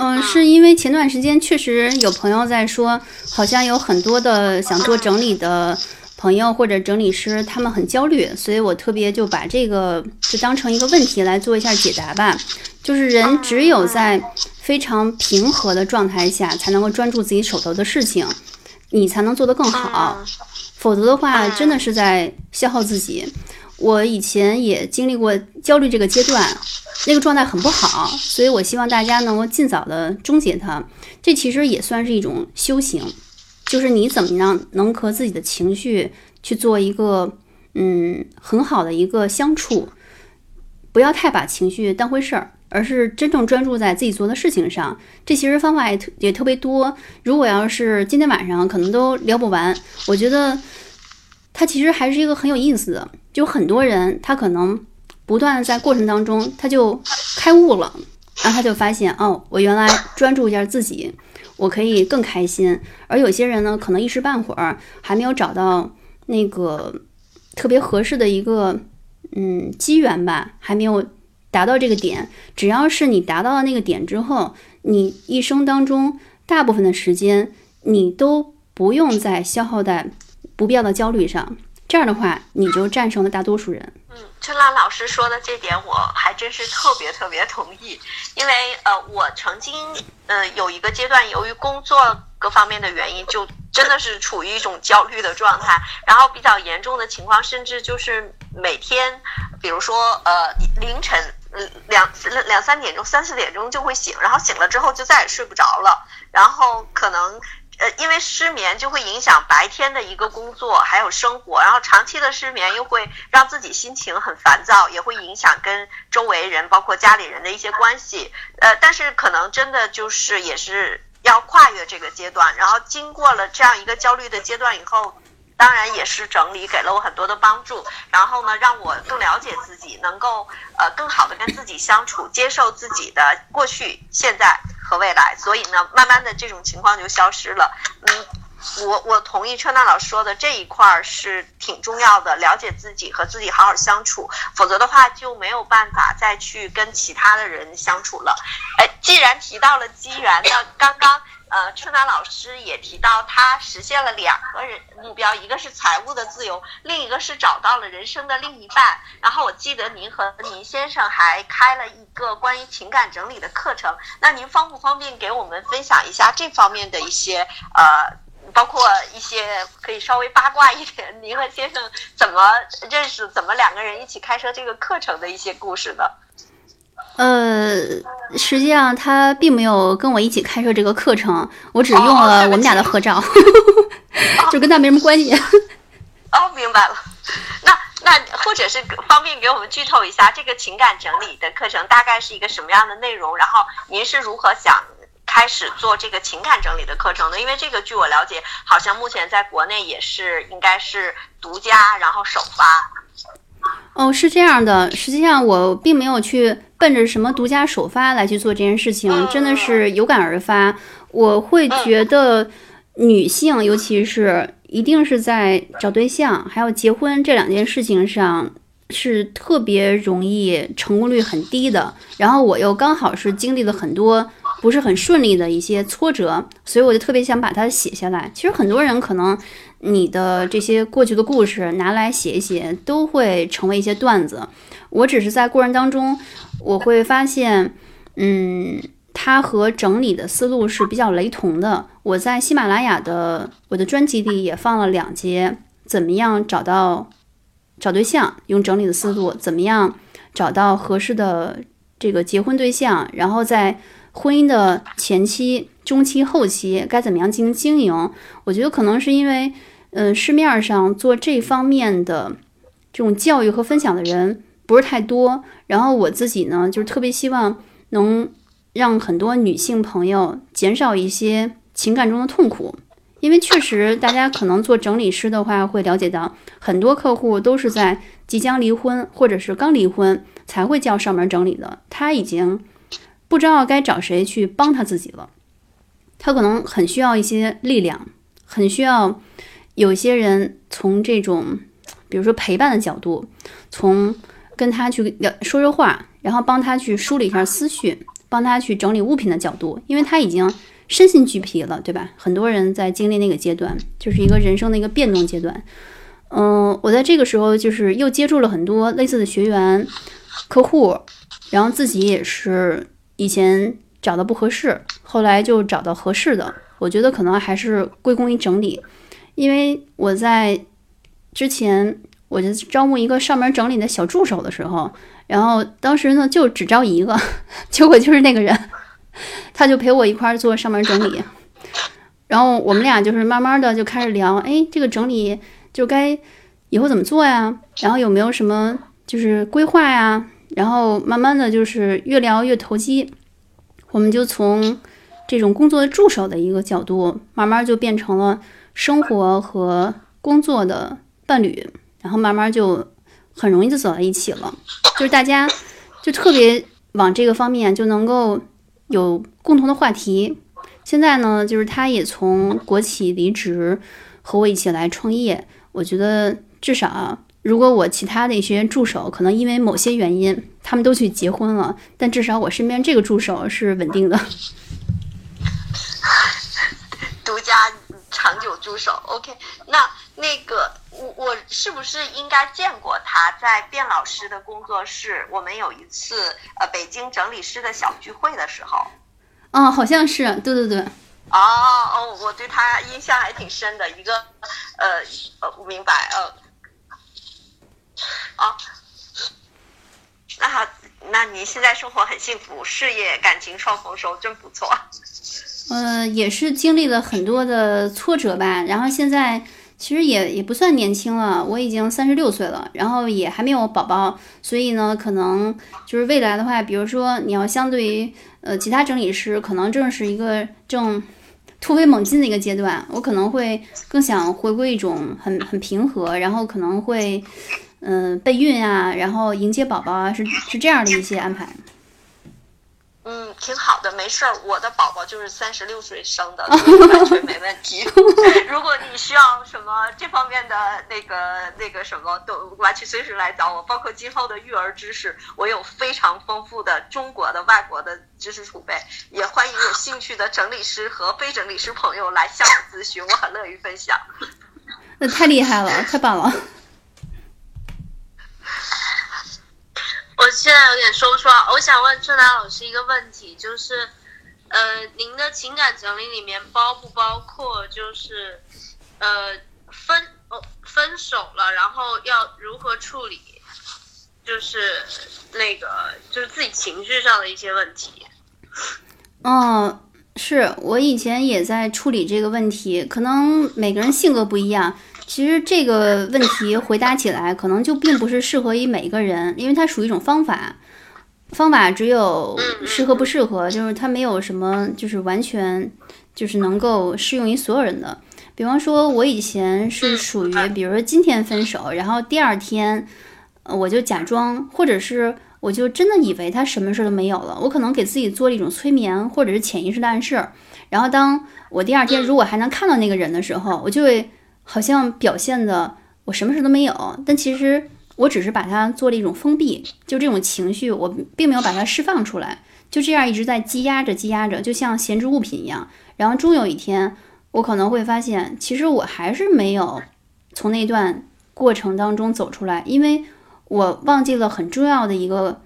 嗯，是因为前段时间确实有朋友在说，好像有很多的想做整理的朋友或者整理师，他们很焦虑，所以我特别就把这个就当成一个问题来做一下解答吧。就是人只有在非常平和的状态下，才能够专注自己手头的事情，你才能做得更好，否则的话，真的是在消耗自己。我以前也经历过焦虑这个阶段，那个状态很不好，所以我希望大家能够尽早的终结它。这其实也算是一种修行，就是你怎么样能和自己的情绪去做一个嗯很好的一个相处，不要太把情绪当回事儿，而是真正专注在自己做的事情上。这其实方法也特也特别多，如果要是今天晚上可能都聊不完，我觉得它其实还是一个很有意思的。就很多人，他可能不断的在过程当中，他就开悟了，然后他就发现，哦，我原来专注一下自己，我可以更开心。而有些人呢，可能一时半会儿还没有找到那个特别合适的一个嗯机缘吧，还没有达到这个点。只要是你达到了那个点之后，你一生当中大部分的时间，你都不用再消耗在不必要的焦虑上。这样的话，你就战胜了大多数人。嗯，春兰老师说的这点，我还真是特别特别同意。因为呃，我曾经呃有一个阶段，由于工作各方面的原因，就真的是处于一种焦虑的状态。然后比较严重的情况，甚至就是每天，比如说呃凌晨两两三点钟、三四点钟就会醒，然后醒了之后就再也睡不着了，然后可能。呃，因为失眠就会影响白天的一个工作，还有生活，然后长期的失眠又会让自己心情很烦躁，也会影响跟周围人，包括家里人的一些关系。呃，但是可能真的就是也是要跨越这个阶段，然后经过了这样一个焦虑的阶段以后。当然也是整理给了我很多的帮助，然后呢，让我更了解自己，能够呃更好的跟自己相处，接受自己的过去、现在和未来。所以呢，慢慢的这种情况就消失了。嗯，我我同意春娜老师说的这一块儿是挺重要的，了解自己和自己好好相处，否则的话就没有办法再去跟其他的人相处了。哎，既然提到了机缘，那刚刚。呃，春楠老师也提到，他实现了两个人目标，一个是财务的自由，另一个是找到了人生的另一半。然后我记得您和您先生还开了一个关于情感整理的课程，那您方不方便给我们分享一下这方面的一些呃，包括一些可以稍微八卦一点，您和先生怎么认识，怎么两个人一起开设这个课程的一些故事呢？呃，实际上他并没有跟我一起开设这个课程，我只用了我们俩的合照，就跟他没什么关系。哦，明白了。那那或者是方便给我们剧透一下，这个情感整理的课程大概是一个什么样的内容？然后您是如何想开始做这个情感整理的课程的？因为这个据我了解，好像目前在国内也是应该是独家，然后首发。哦，是这样的。实际上我并没有去奔着什么独家首发来去做这件事情，真的是有感而发。我会觉得女性，尤其是。一定是在找对象还有结婚这两件事情上是特别容易成功率很低的。然后我又刚好是经历了很多不是很顺利的一些挫折，所以我就特别想把它写下来。其实很多人可能你的这些过去的故事拿来写一写，都会成为一些段子。我只是在过程当中，我会发现，嗯。它和整理的思路是比较雷同的。我在喜马拉雅的我的专辑里也放了两节，怎么样找到找对象，用整理的思路，怎么样找到合适的这个结婚对象，然后再婚姻的前期、中期、后期该怎么样进行经营。我觉得可能是因为，嗯，市面上做这方面的这种教育和分享的人不是太多，然后我自己呢，就是特别希望能。让很多女性朋友减少一些情感中的痛苦，因为确实大家可能做整理师的话会了解到，很多客户都是在即将离婚或者是刚离婚才会叫上门整理的。他已经不知道该找谁去帮他自己了，他可能很需要一些力量，很需要有些人从这种，比如说陪伴的角度，从跟他去说说话，然后帮他去梳理一下思绪。帮他去整理物品的角度，因为他已经身心俱疲了，对吧？很多人在经历那个阶段，就是一个人生的一个变动阶段。嗯，我在这个时候就是又接触了很多类似的学员、客户，然后自己也是以前找的不合适，后来就找到合适的。我觉得可能还是归功于整理，因为我在之前我就招募一个上门整理的小助手的时候。然后当时呢，就只招一个，结果就是那个人，他就陪我一块儿做上门整理。然后我们俩就是慢慢的就开始聊，哎，这个整理就该以后怎么做呀？然后有没有什么就是规划呀？然后慢慢的就是越聊越投机，我们就从这种工作助手的一个角度，慢慢就变成了生活和工作的伴侣，然后慢慢就。很容易就走到一起了，就是大家就特别往这个方面就能够有共同的话题。现在呢，就是他也从国企离职，和我一起来创业。我觉得至少，如果我其他的一些助手可能因为某些原因他们都去结婚了，但至少我身边这个助手是稳定的，独家长久助手。OK，那那个。我我是不是应该见过他在卞老师的工作室？我们有一次呃北京整理师的小聚会的时候，嗯，好像是，对对对。哦哦，我对他印象还挺深的，一个呃呃，我明白，呃，哦，那好，那您现在生活很幸福，事业感情双丰收，真不错。嗯，也是经历了很多的挫折吧，然后现在。其实也也不算年轻了，我已经三十六岁了，然后也还没有宝宝，所以呢，可能就是未来的话，比如说你要相对于呃其他整理师，可能正是一个正突飞猛进的一个阶段，我可能会更想回归一种很很平和，然后可能会嗯备孕啊，然后迎接宝宝啊，是是这样的一些安排。嗯，挺好的，没事儿。我的宝宝就是三十六岁生的，完全没问题。如果你需要什么这方面的那个那个什么，都完全随时来找我。包括今后的育儿知识，我有非常丰富的中国的、外国的知识储备。也欢迎有兴趣的整理师和非整理师朋友来向我咨询，我很乐于分享。那太厉害了，太棒了。我现在有点说不出来。我想问春兰老师一个问题，就是，呃，您的情感整理里面包不包括就是，呃，分哦分手了，然后要如何处理？就是那个就是自己情绪上的一些问题。哦，是我以前也在处理这个问题，可能每个人性格不一样。其实这个问题回答起来，可能就并不是适合于每一个人，因为它属于一种方法。方法只有适合不适合，就是它没有什么，就是完全就是能够适用于所有人的。比方说，我以前是属于，比如说今天分手，然后第二天我就假装，或者是我就真的以为他什么事都没有了。我可能给自己做了一种催眠，或者是潜意识的暗示。然后当我第二天如果还能看到那个人的时候，我就会。好像表现的我什么事都没有，但其实我只是把它做了一种封闭，就这种情绪我并没有把它释放出来，就这样一直在积压着、积压着，就像闲置物品一样。然后终有一天，我可能会发现，其实我还是没有从那段过程当中走出来，因为我忘记了很重要的一个，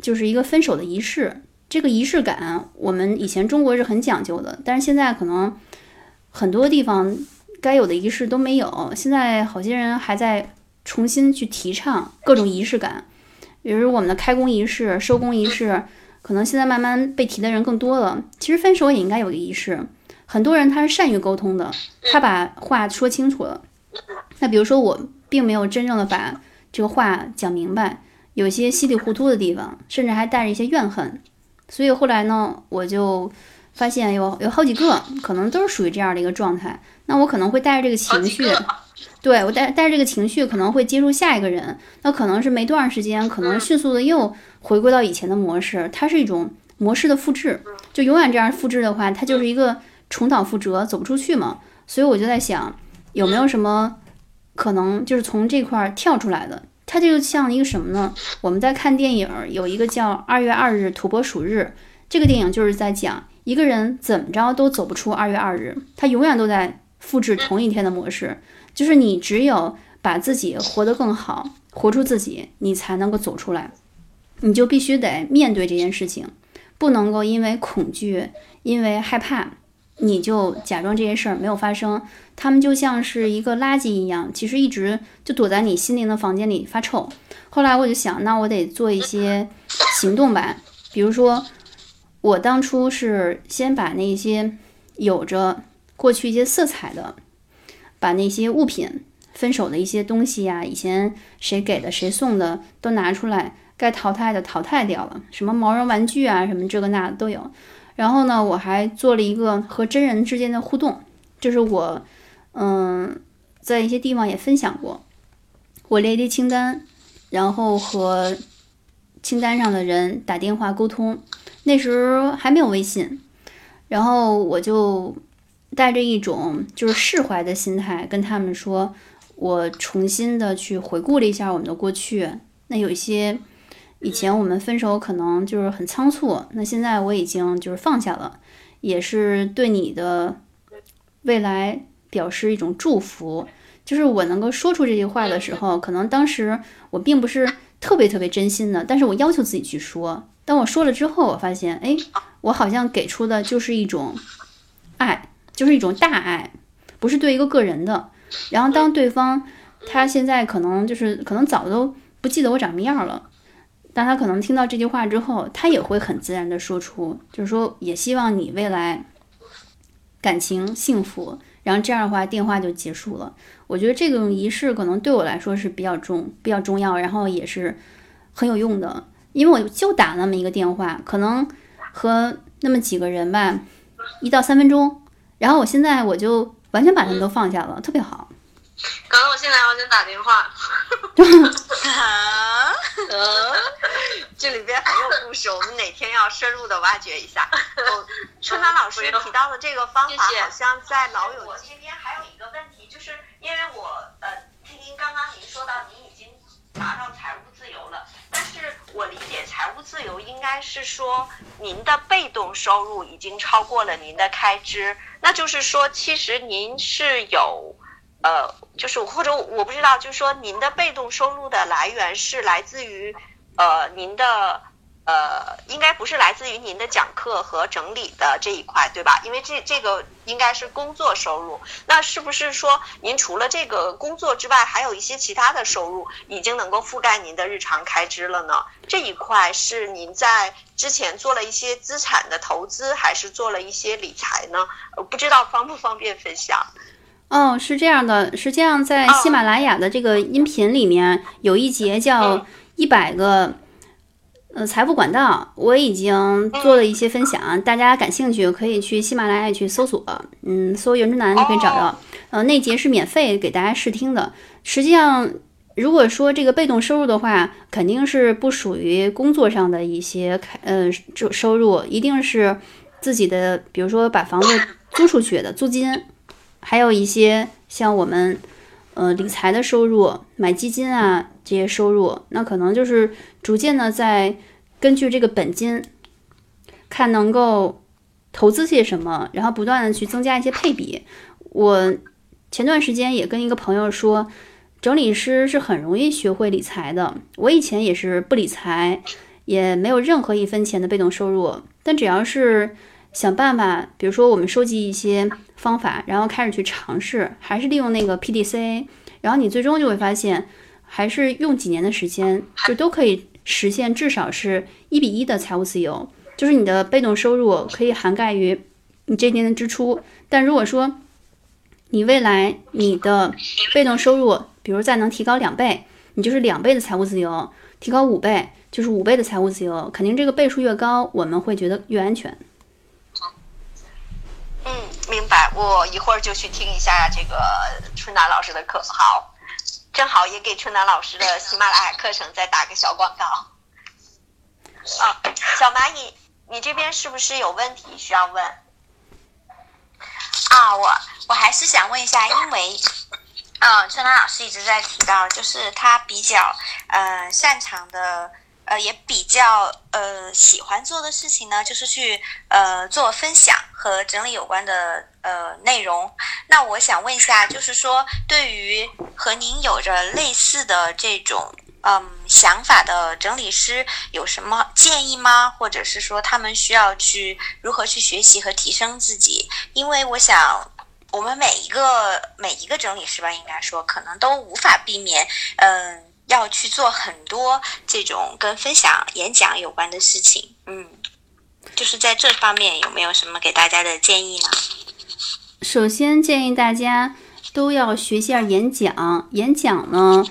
就是一个分手的仪式。这个仪式感，我们以前中国是很讲究的，但是现在可能很多地方。该有的仪式都没有，现在好些人还在重新去提倡各种仪式感，比如我们的开工仪式、收工仪式，可能现在慢慢被提的人更多了。其实分手也应该有个仪式，很多人他是善于沟通的，他把话说清楚了。那比如说我并没有真正的把这个话讲明白，有些稀里糊涂的地方，甚至还带着一些怨恨，所以后来呢，我就发现有有好几个可能都是属于这样的一个状态。那我可能会带着这个情绪，对我带带着这个情绪可能会接触下一个人，那可能是没多长时间，可能迅速的又回归到以前的模式，它是一种模式的复制，就永远这样复制的话，它就是一个重蹈覆辙，走不出去嘛。所以我就在想，有没有什么可能就是从这块跳出来的？它就像一个什么呢？我们在看电影，有一个叫《二月二日土拨鼠日》，这个电影就是在讲一个人怎么着都走不出二月二日，他永远都在。复制同一天的模式，就是你只有把自己活得更好，活出自己，你才能够走出来。你就必须得面对这件事情，不能够因为恐惧、因为害怕，你就假装这些事儿没有发生。他们就像是一个垃圾一样，其实一直就躲在你心灵的房间里发臭。后来我就想，那我得做一些行动吧。比如说，我当初是先把那些有着。过去一些色彩的，把那些物品、分手的一些东西呀，以前谁给的、谁送的都拿出来，该淘汰的淘汰掉了。什么毛绒玩具啊，什么这个那的都有。然后呢，我还做了一个和真人之间的互动，就是我，嗯，在一些地方也分享过，我列一清单，然后和清单上的人打电话沟通。那时候还没有微信，然后我就。带着一种就是释怀的心态跟他们说，我重新的去回顾了一下我们的过去。那有一些以前我们分手可能就是很仓促，那现在我已经就是放下了，也是对你的未来表示一种祝福。就是我能够说出这句话的时候，可能当时我并不是特别特别真心的，但是我要求自己去说。当我说了之后，我发现，哎，我好像给出的就是一种爱。就是一种大爱，不是对一个个人的。然后当对方他现在可能就是可能早都不记得我长什么样了，但他可能听到这句话之后，他也会很自然的说出，就是说也希望你未来感情幸福。然后这样的话电话就结束了。我觉得这种仪式可能对我来说是比较重、比较重要，然后也是很有用的，因为我就打那么一个电话，可能和那么几个人吧，一到三分钟。然后我现在我就完全把他们都放下了，特别好。搞得我现在我想打电话。这里边还有故事，我们哪天要深入的挖掘一下。春楠老师提到的这个方法，好像在老友这边还有一个问题，就是因为我呃，听您刚刚您说到您已经达到财务自由了。但是我理解财务自由应该是说您的被动收入已经超过了您的开支，那就是说其实您是有，呃，就是或者我不知道，就是说您的被动收入的来源是来自于，呃，您的呃，应该不是来自于您的讲课和整理的这一块，对吧？因为这这个应该是工作收入。那是不是说您除了这个工作之外，还有一些其他的收入已经能够覆盖您的日常开支了呢？这一块是您在之前做了一些资产的投资，还是做了一些理财呢？不知道方不方便分享？哦，是这样的，实际上在喜马拉雅的这个音频里面有一节叫一百个。呃，财富管道我已经做了一些分享，大家感兴趣可以去喜马拉雅去搜索，嗯，搜袁之南就可以找到。呃，那节是免费给大家试听的。实际上，如果说这个被动收入的话，肯定是不属于工作上的一些开呃收收入，一定是自己的，比如说把房子租出去的租金，还有一些像我们呃理财的收入，买基金啊。这些收入，那可能就是逐渐的在根据这个本金，看能够投资些什么，然后不断的去增加一些配比。我前段时间也跟一个朋友说，整理师是很容易学会理财的。我以前也是不理财，也没有任何一分钱的被动收入，但只要是想办法，比如说我们收集一些方法，然后开始去尝试，还是利用那个 P D C，然后你最终就会发现。还是用几年的时间，就都可以实现至少是一比一的财务自由，就是你的被动收入可以涵盖于你这年的支出。但如果说你未来你的被动收入，比如再能提高两倍，你就是两倍的财务自由；提高五倍，就是五倍的财务自由。肯定这个倍数越高，我们会觉得越安全。嗯，明白。我一会儿就去听一下这个春楠老师的课。好。正好也给春楠老师的喜马拉雅课程再打个小广告。啊，小蚂蚁，你这边是不是有问题需要问？啊，我我还是想问一下，因为，嗯，春楠老师一直在提到，就是他比较呃擅长的。呃，也比较呃喜欢做的事情呢，就是去呃做分享和整理有关的呃内容。那我想问一下，就是说对于和您有着类似的这种嗯想法的整理师，有什么建议吗？或者是说他们需要去如何去学习和提升自己？因为我想，我们每一个每一个整理师吧，应该说可能都无法避免嗯。要去做很多这种跟分享、演讲有关的事情，嗯，就是在这方面有没有什么给大家的建议呢？首先建议大家都要学习下演讲，演讲呢，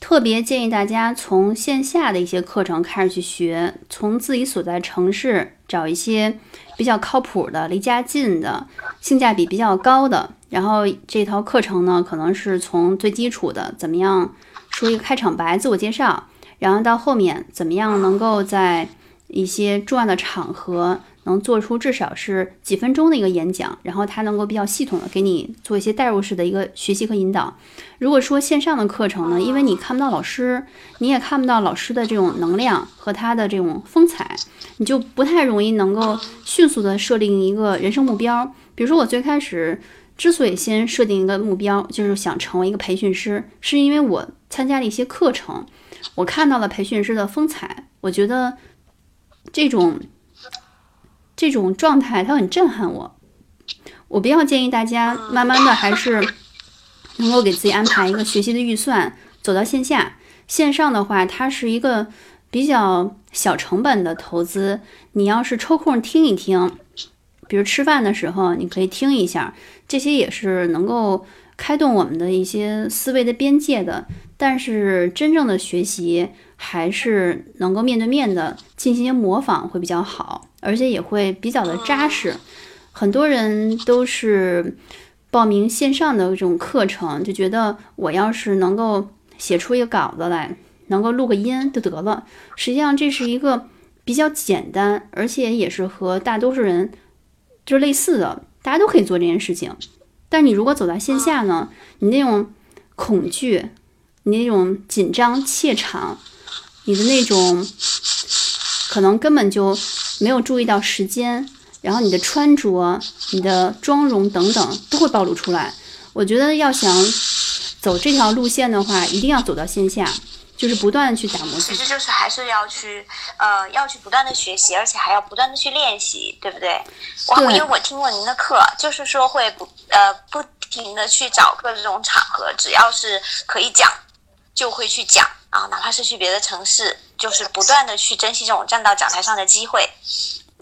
特别建议大家从线下的一些课程开始去学，从自己所在城市找一些比较靠谱的、离家近的、性价比比较高的，然后这套课程呢，可能是从最基础的怎么样。说一个开场白，自我介绍，然后到后面怎么样能够在一些重要的场合能做出至少是几分钟的一个演讲，然后他能够比较系统的给你做一些代入式的一个学习和引导。如果说线上的课程呢，因为你看不到老师，你也看不到老师的这种能量和他的这种风采，你就不太容易能够迅速的设定一个人生目标。比如说我最开始之所以先设定一个目标，就是想成为一个培训师，是因为我。参加了一些课程，我看到了培训师的风采，我觉得这种这种状态它很震撼我。我比较建议大家慢慢的还是能够给自己安排一个学习的预算，走到线下。线上的话，它是一个比较小成本的投资。你要是抽空听一听，比如吃饭的时候，你可以听一下，这些也是能够开动我们的一些思维的边界的。但是真正的学习还是能够面对面的进行一些模仿会比较好，而且也会比较的扎实。很多人都是报名线上的这种课程，就觉得我要是能够写出一个稿子来，能够录个音就得了。实际上这是一个比较简单，而且也是和大多数人就类似的，大家都可以做这件事情。但你如果走到线下呢，你那种恐惧。你那种紧张怯场，你的那种可能根本就没有注意到时间，然后你的穿着、你的妆容等等都会暴露出来。我觉得要想走这条路线的话，一定要走到线下，就是不断的去打磨自己。其实就是还是要去呃要去不断的学习，而且还要不断的去练习，对不对？我因为我听过您的课，就是说会不呃不停的去找各种场合，只要是可以讲就会去讲啊，哪怕是去别的城市，就是不断的去珍惜这种站到讲台上的机会。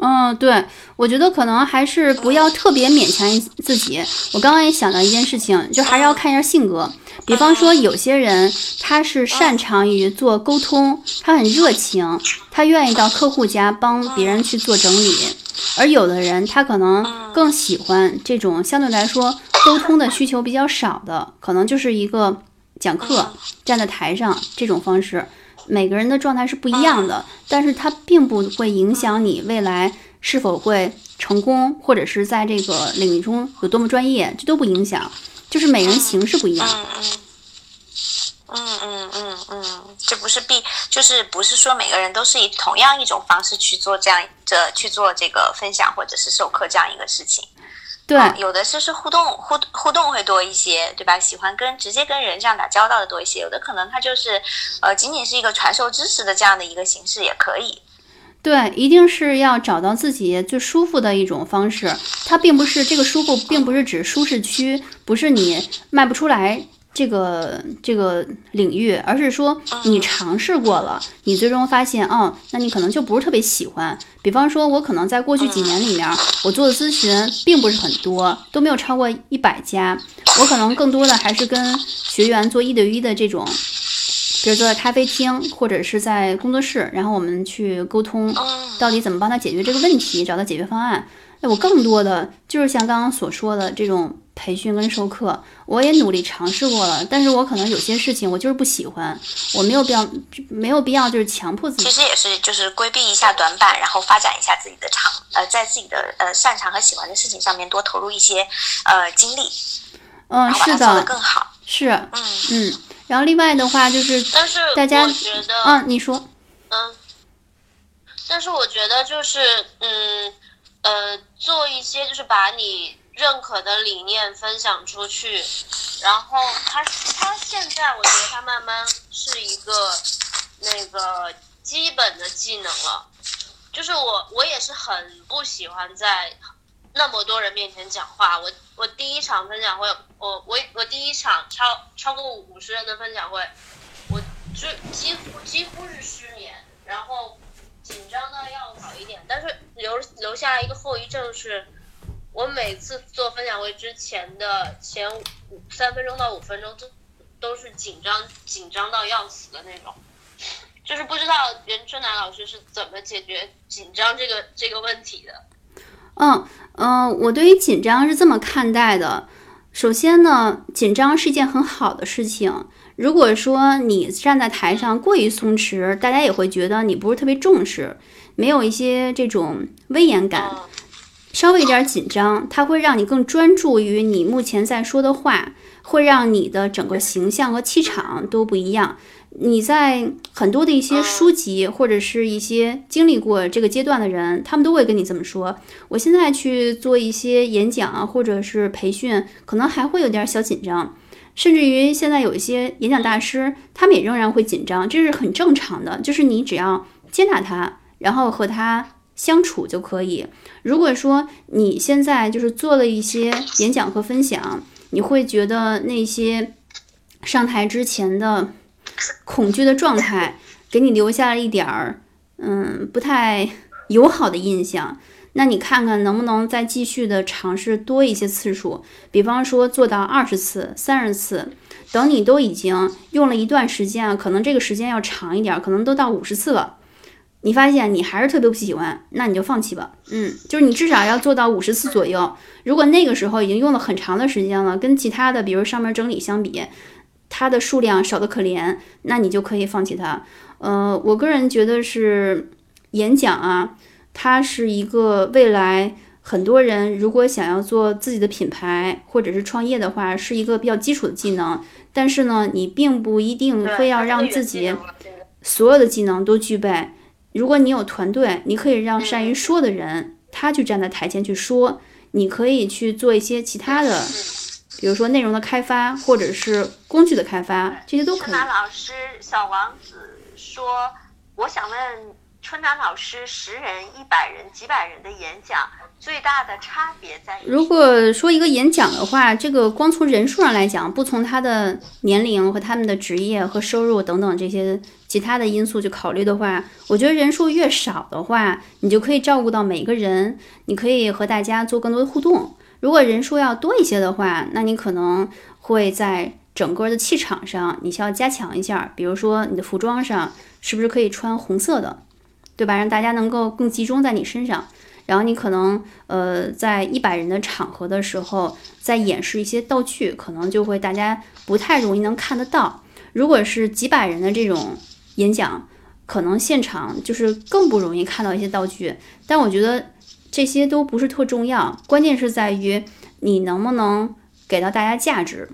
嗯，对，我觉得可能还是不要特别勉强自己。我刚刚也想到一件事情，就还是要看一下性格。比方说，有些人他是擅长于做沟通，他很热情，他愿意到客户家帮别人去做整理；而有的人他可能更喜欢这种相对来说沟通的需求比较少的，可能就是一个讲课站在台上这种方式。每个人的状态是不一样的，但是它并不会影响你未来是否会成功，或者是在这个领域中有多么专业，这都不影响。就是每个人形式不一样。嗯嗯嗯嗯嗯，这不是必，就是不是说每个人都是以同样一种方式去做这样这去做这个分享或者是授课这样一个事情。对，有的是是互动互互动会多一些，对吧？喜欢跟直接跟人这样打交道的多一些。有的可能他就是，呃，仅仅是一个传授知识的这样的一个形式也可以。对，一定是要找到自己最舒服的一种方式。它并不是这个舒服，并不是指舒适区，不是你迈不出来。这个这个领域，而是说你尝试过了，你最终发现，哦，那你可能就不是特别喜欢。比方说，我可能在过去几年里面，我做的咨询并不是很多，都没有超过一百家。我可能更多的还是跟学员做一对一的这种，比如坐在咖啡厅或者是在工作室，然后我们去沟通，到底怎么帮他解决这个问题，找到解决方案。哎，我更多的就是像刚刚所说的这种。培训跟授课，我也努力尝试过了，但是我可能有些事情我就是不喜欢，我没有必要，没有必要就是强迫自己。其实也是就是规避一下短板，然后发展一下自己的长，呃，在自己的呃擅长和喜欢的事情上面多投入一些呃精力，嗯，是的，更好。是，嗯嗯。然后另外的话就是，但是大家觉得，嗯，你说，嗯，但是我觉得就是嗯呃做一些就是把你。认可的理念分享出去，然后他他现在我觉得他慢慢是一个那个基本的技能了，就是我我也是很不喜欢在那么多人面前讲话。我我第一场分享会，我我我第一场超超过五十人的分享会，我就几乎几乎是失眠，然后紧张到要好一点，但是留留下一个后遗症是。我每次做分享会之前的前五三分钟到五分钟都都是紧张紧张到要死的那种，就是不知道袁春楠老师是怎么解决紧张这个这个问题的。嗯嗯，我对于紧张是这么看待的。首先呢，紧张是一件很好的事情。如果说你站在台上过于松弛，大家也会觉得你不是特别重视，没有一些这种威严感。稍微有点紧张，它会让你更专注于你目前在说的话，会让你的整个形象和气场都不一样。你在很多的一些书籍或者是一些经历过这个阶段的人，他们都会跟你这么说。我现在去做一些演讲啊，或者是培训，可能还会有点小紧张，甚至于现在有一些演讲大师，他们也仍然会紧张，这是很正常的。就是你只要接纳他，然后和他。相处就可以。如果说你现在就是做了一些演讲和分享，你会觉得那些上台之前的恐惧的状态给你留下了一点儿嗯不太友好的印象，那你看看能不能再继续的尝试多一些次数，比方说做到二十次、三十次，等你都已经用了一段时间啊，可能这个时间要长一点，可能都到五十次了。你发现你还是特别不喜欢，那你就放弃吧。嗯，就是你至少要做到五十次左右。如果那个时候已经用了很长的时间了，跟其他的比如上面整理相比，它的数量少得可怜，那你就可以放弃它。呃，我个人觉得是演讲啊，它是一个未来很多人如果想要做自己的品牌或者是创业的话，是一个比较基础的技能。但是呢，你并不一定非要让自己所有的技能都具备。如果你有团队，你可以让善于说的人，他去站在台前去说。你可以去做一些其他的比如说内容的开发，或者是工具的开发，这些都可以。春兰老师，小王子说：“我想问春楠老师，十人、一百人、几百人的演讲，最大的差别在于？如果说一个演讲的话，这个光从人数上来讲，不从他的年龄和他们的职业和收入等等这些其他的因素去考虑的话，我觉得人数越少的话，你就可以照顾到每个人，你可以和大家做更多的互动。”如果人数要多一些的话，那你可能会在整个的气场上，你需要加强一下。比如说你的服装上是不是可以穿红色的，对吧？让大家能够更集中在你身上。然后你可能呃在一百人的场合的时候，在演示一些道具，可能就会大家不太容易能看得到。如果是几百人的这种演讲，可能现场就是更不容易看到一些道具。但我觉得。这些都不是特重要，关键是在于你能不能给到大家价值。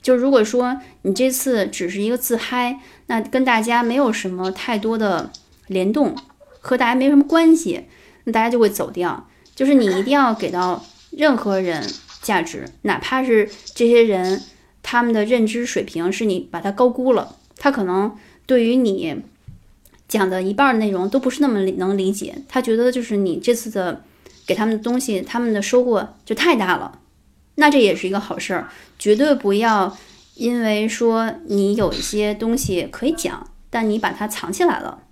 就如果说你这次只是一个自嗨，那跟大家没有什么太多的联动，和大家没什么关系，那大家就会走掉。就是你一定要给到任何人价值，哪怕是这些人他们的认知水平是你把他高估了，他可能对于你讲的一半内容都不是那么能理解，他觉得就是你这次的。给他们的东西，他们的收获就太大了，那这也是一个好事儿。绝对不要因为说你有一些东西可以讲，但你把它藏起来了，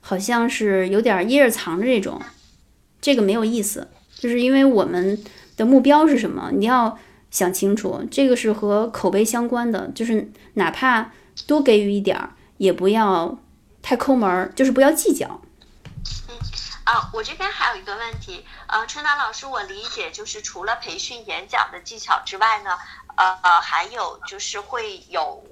好像是有点掖着藏着这种，这个没有意思。就是因为我们的目标是什么，你要想清楚，这个是和口碑相关的。就是哪怕多给予一点儿，也不要太抠门儿，就是不要计较。啊，我这边还有一个问题，呃，春楠老师，我理解就是除了培训演讲的技巧之外呢，呃呃，还有就是会有。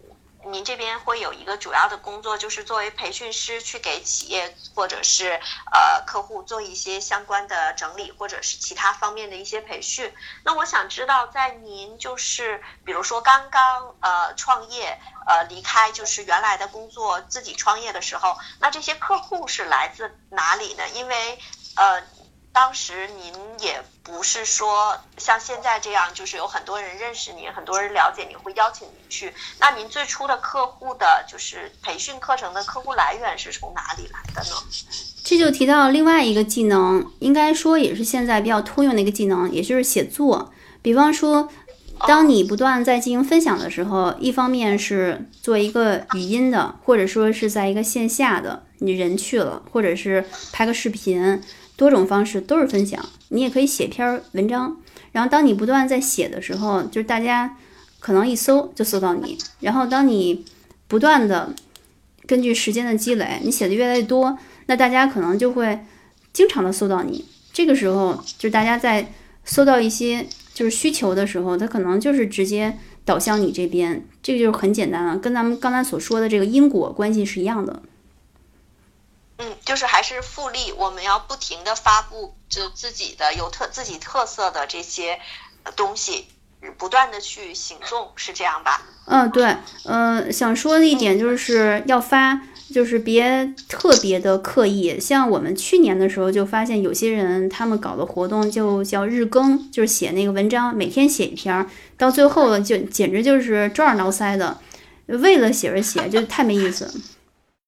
您这边会有一个主要的工作，就是作为培训师去给企业或者是呃客户做一些相关的整理，或者是其他方面的一些培训。那我想知道，在您就是比如说刚刚呃创业呃离开就是原来的工作自己创业的时候，那这些客户是来自哪里呢？因为呃。当时您也不是说像现在这样，就是有很多人认识您，很多人了解您，会邀请您去。那您最初的客户的，就是培训课程的客户来源是从哪里来的呢？这就提到另外一个技能，应该说也是现在比较通用的一个技能，也就是写作。比方说，当你不断在进行分享的时候，一方面是做一个语音的，或者说是在一个线下的，你人去了，或者是拍个视频。多种方式都是分享，你也可以写篇文章。然后当你不断在写的时候，就是大家可能一搜就搜到你。然后当你不断的根据时间的积累，你写的越来越多，那大家可能就会经常的搜到你。这个时候，就是大家在搜到一些就是需求的时候，他可能就是直接导向你这边。这个就是很简单了，跟咱们刚才所说的这个因果关系是一样的。嗯，就是还是复利，我们要不停的发布就自己的有特自己特色的这些东西，不断的去行动，是这样吧？嗯，对，嗯，想说的一点就是要发，就是别特别的刻意。像我们去年的时候就发现，有些人他们搞的活动就叫日更，就是写那个文章，每天写一篇，到最后就简直就是抓耳挠腮的，为了写而写，就太没意思。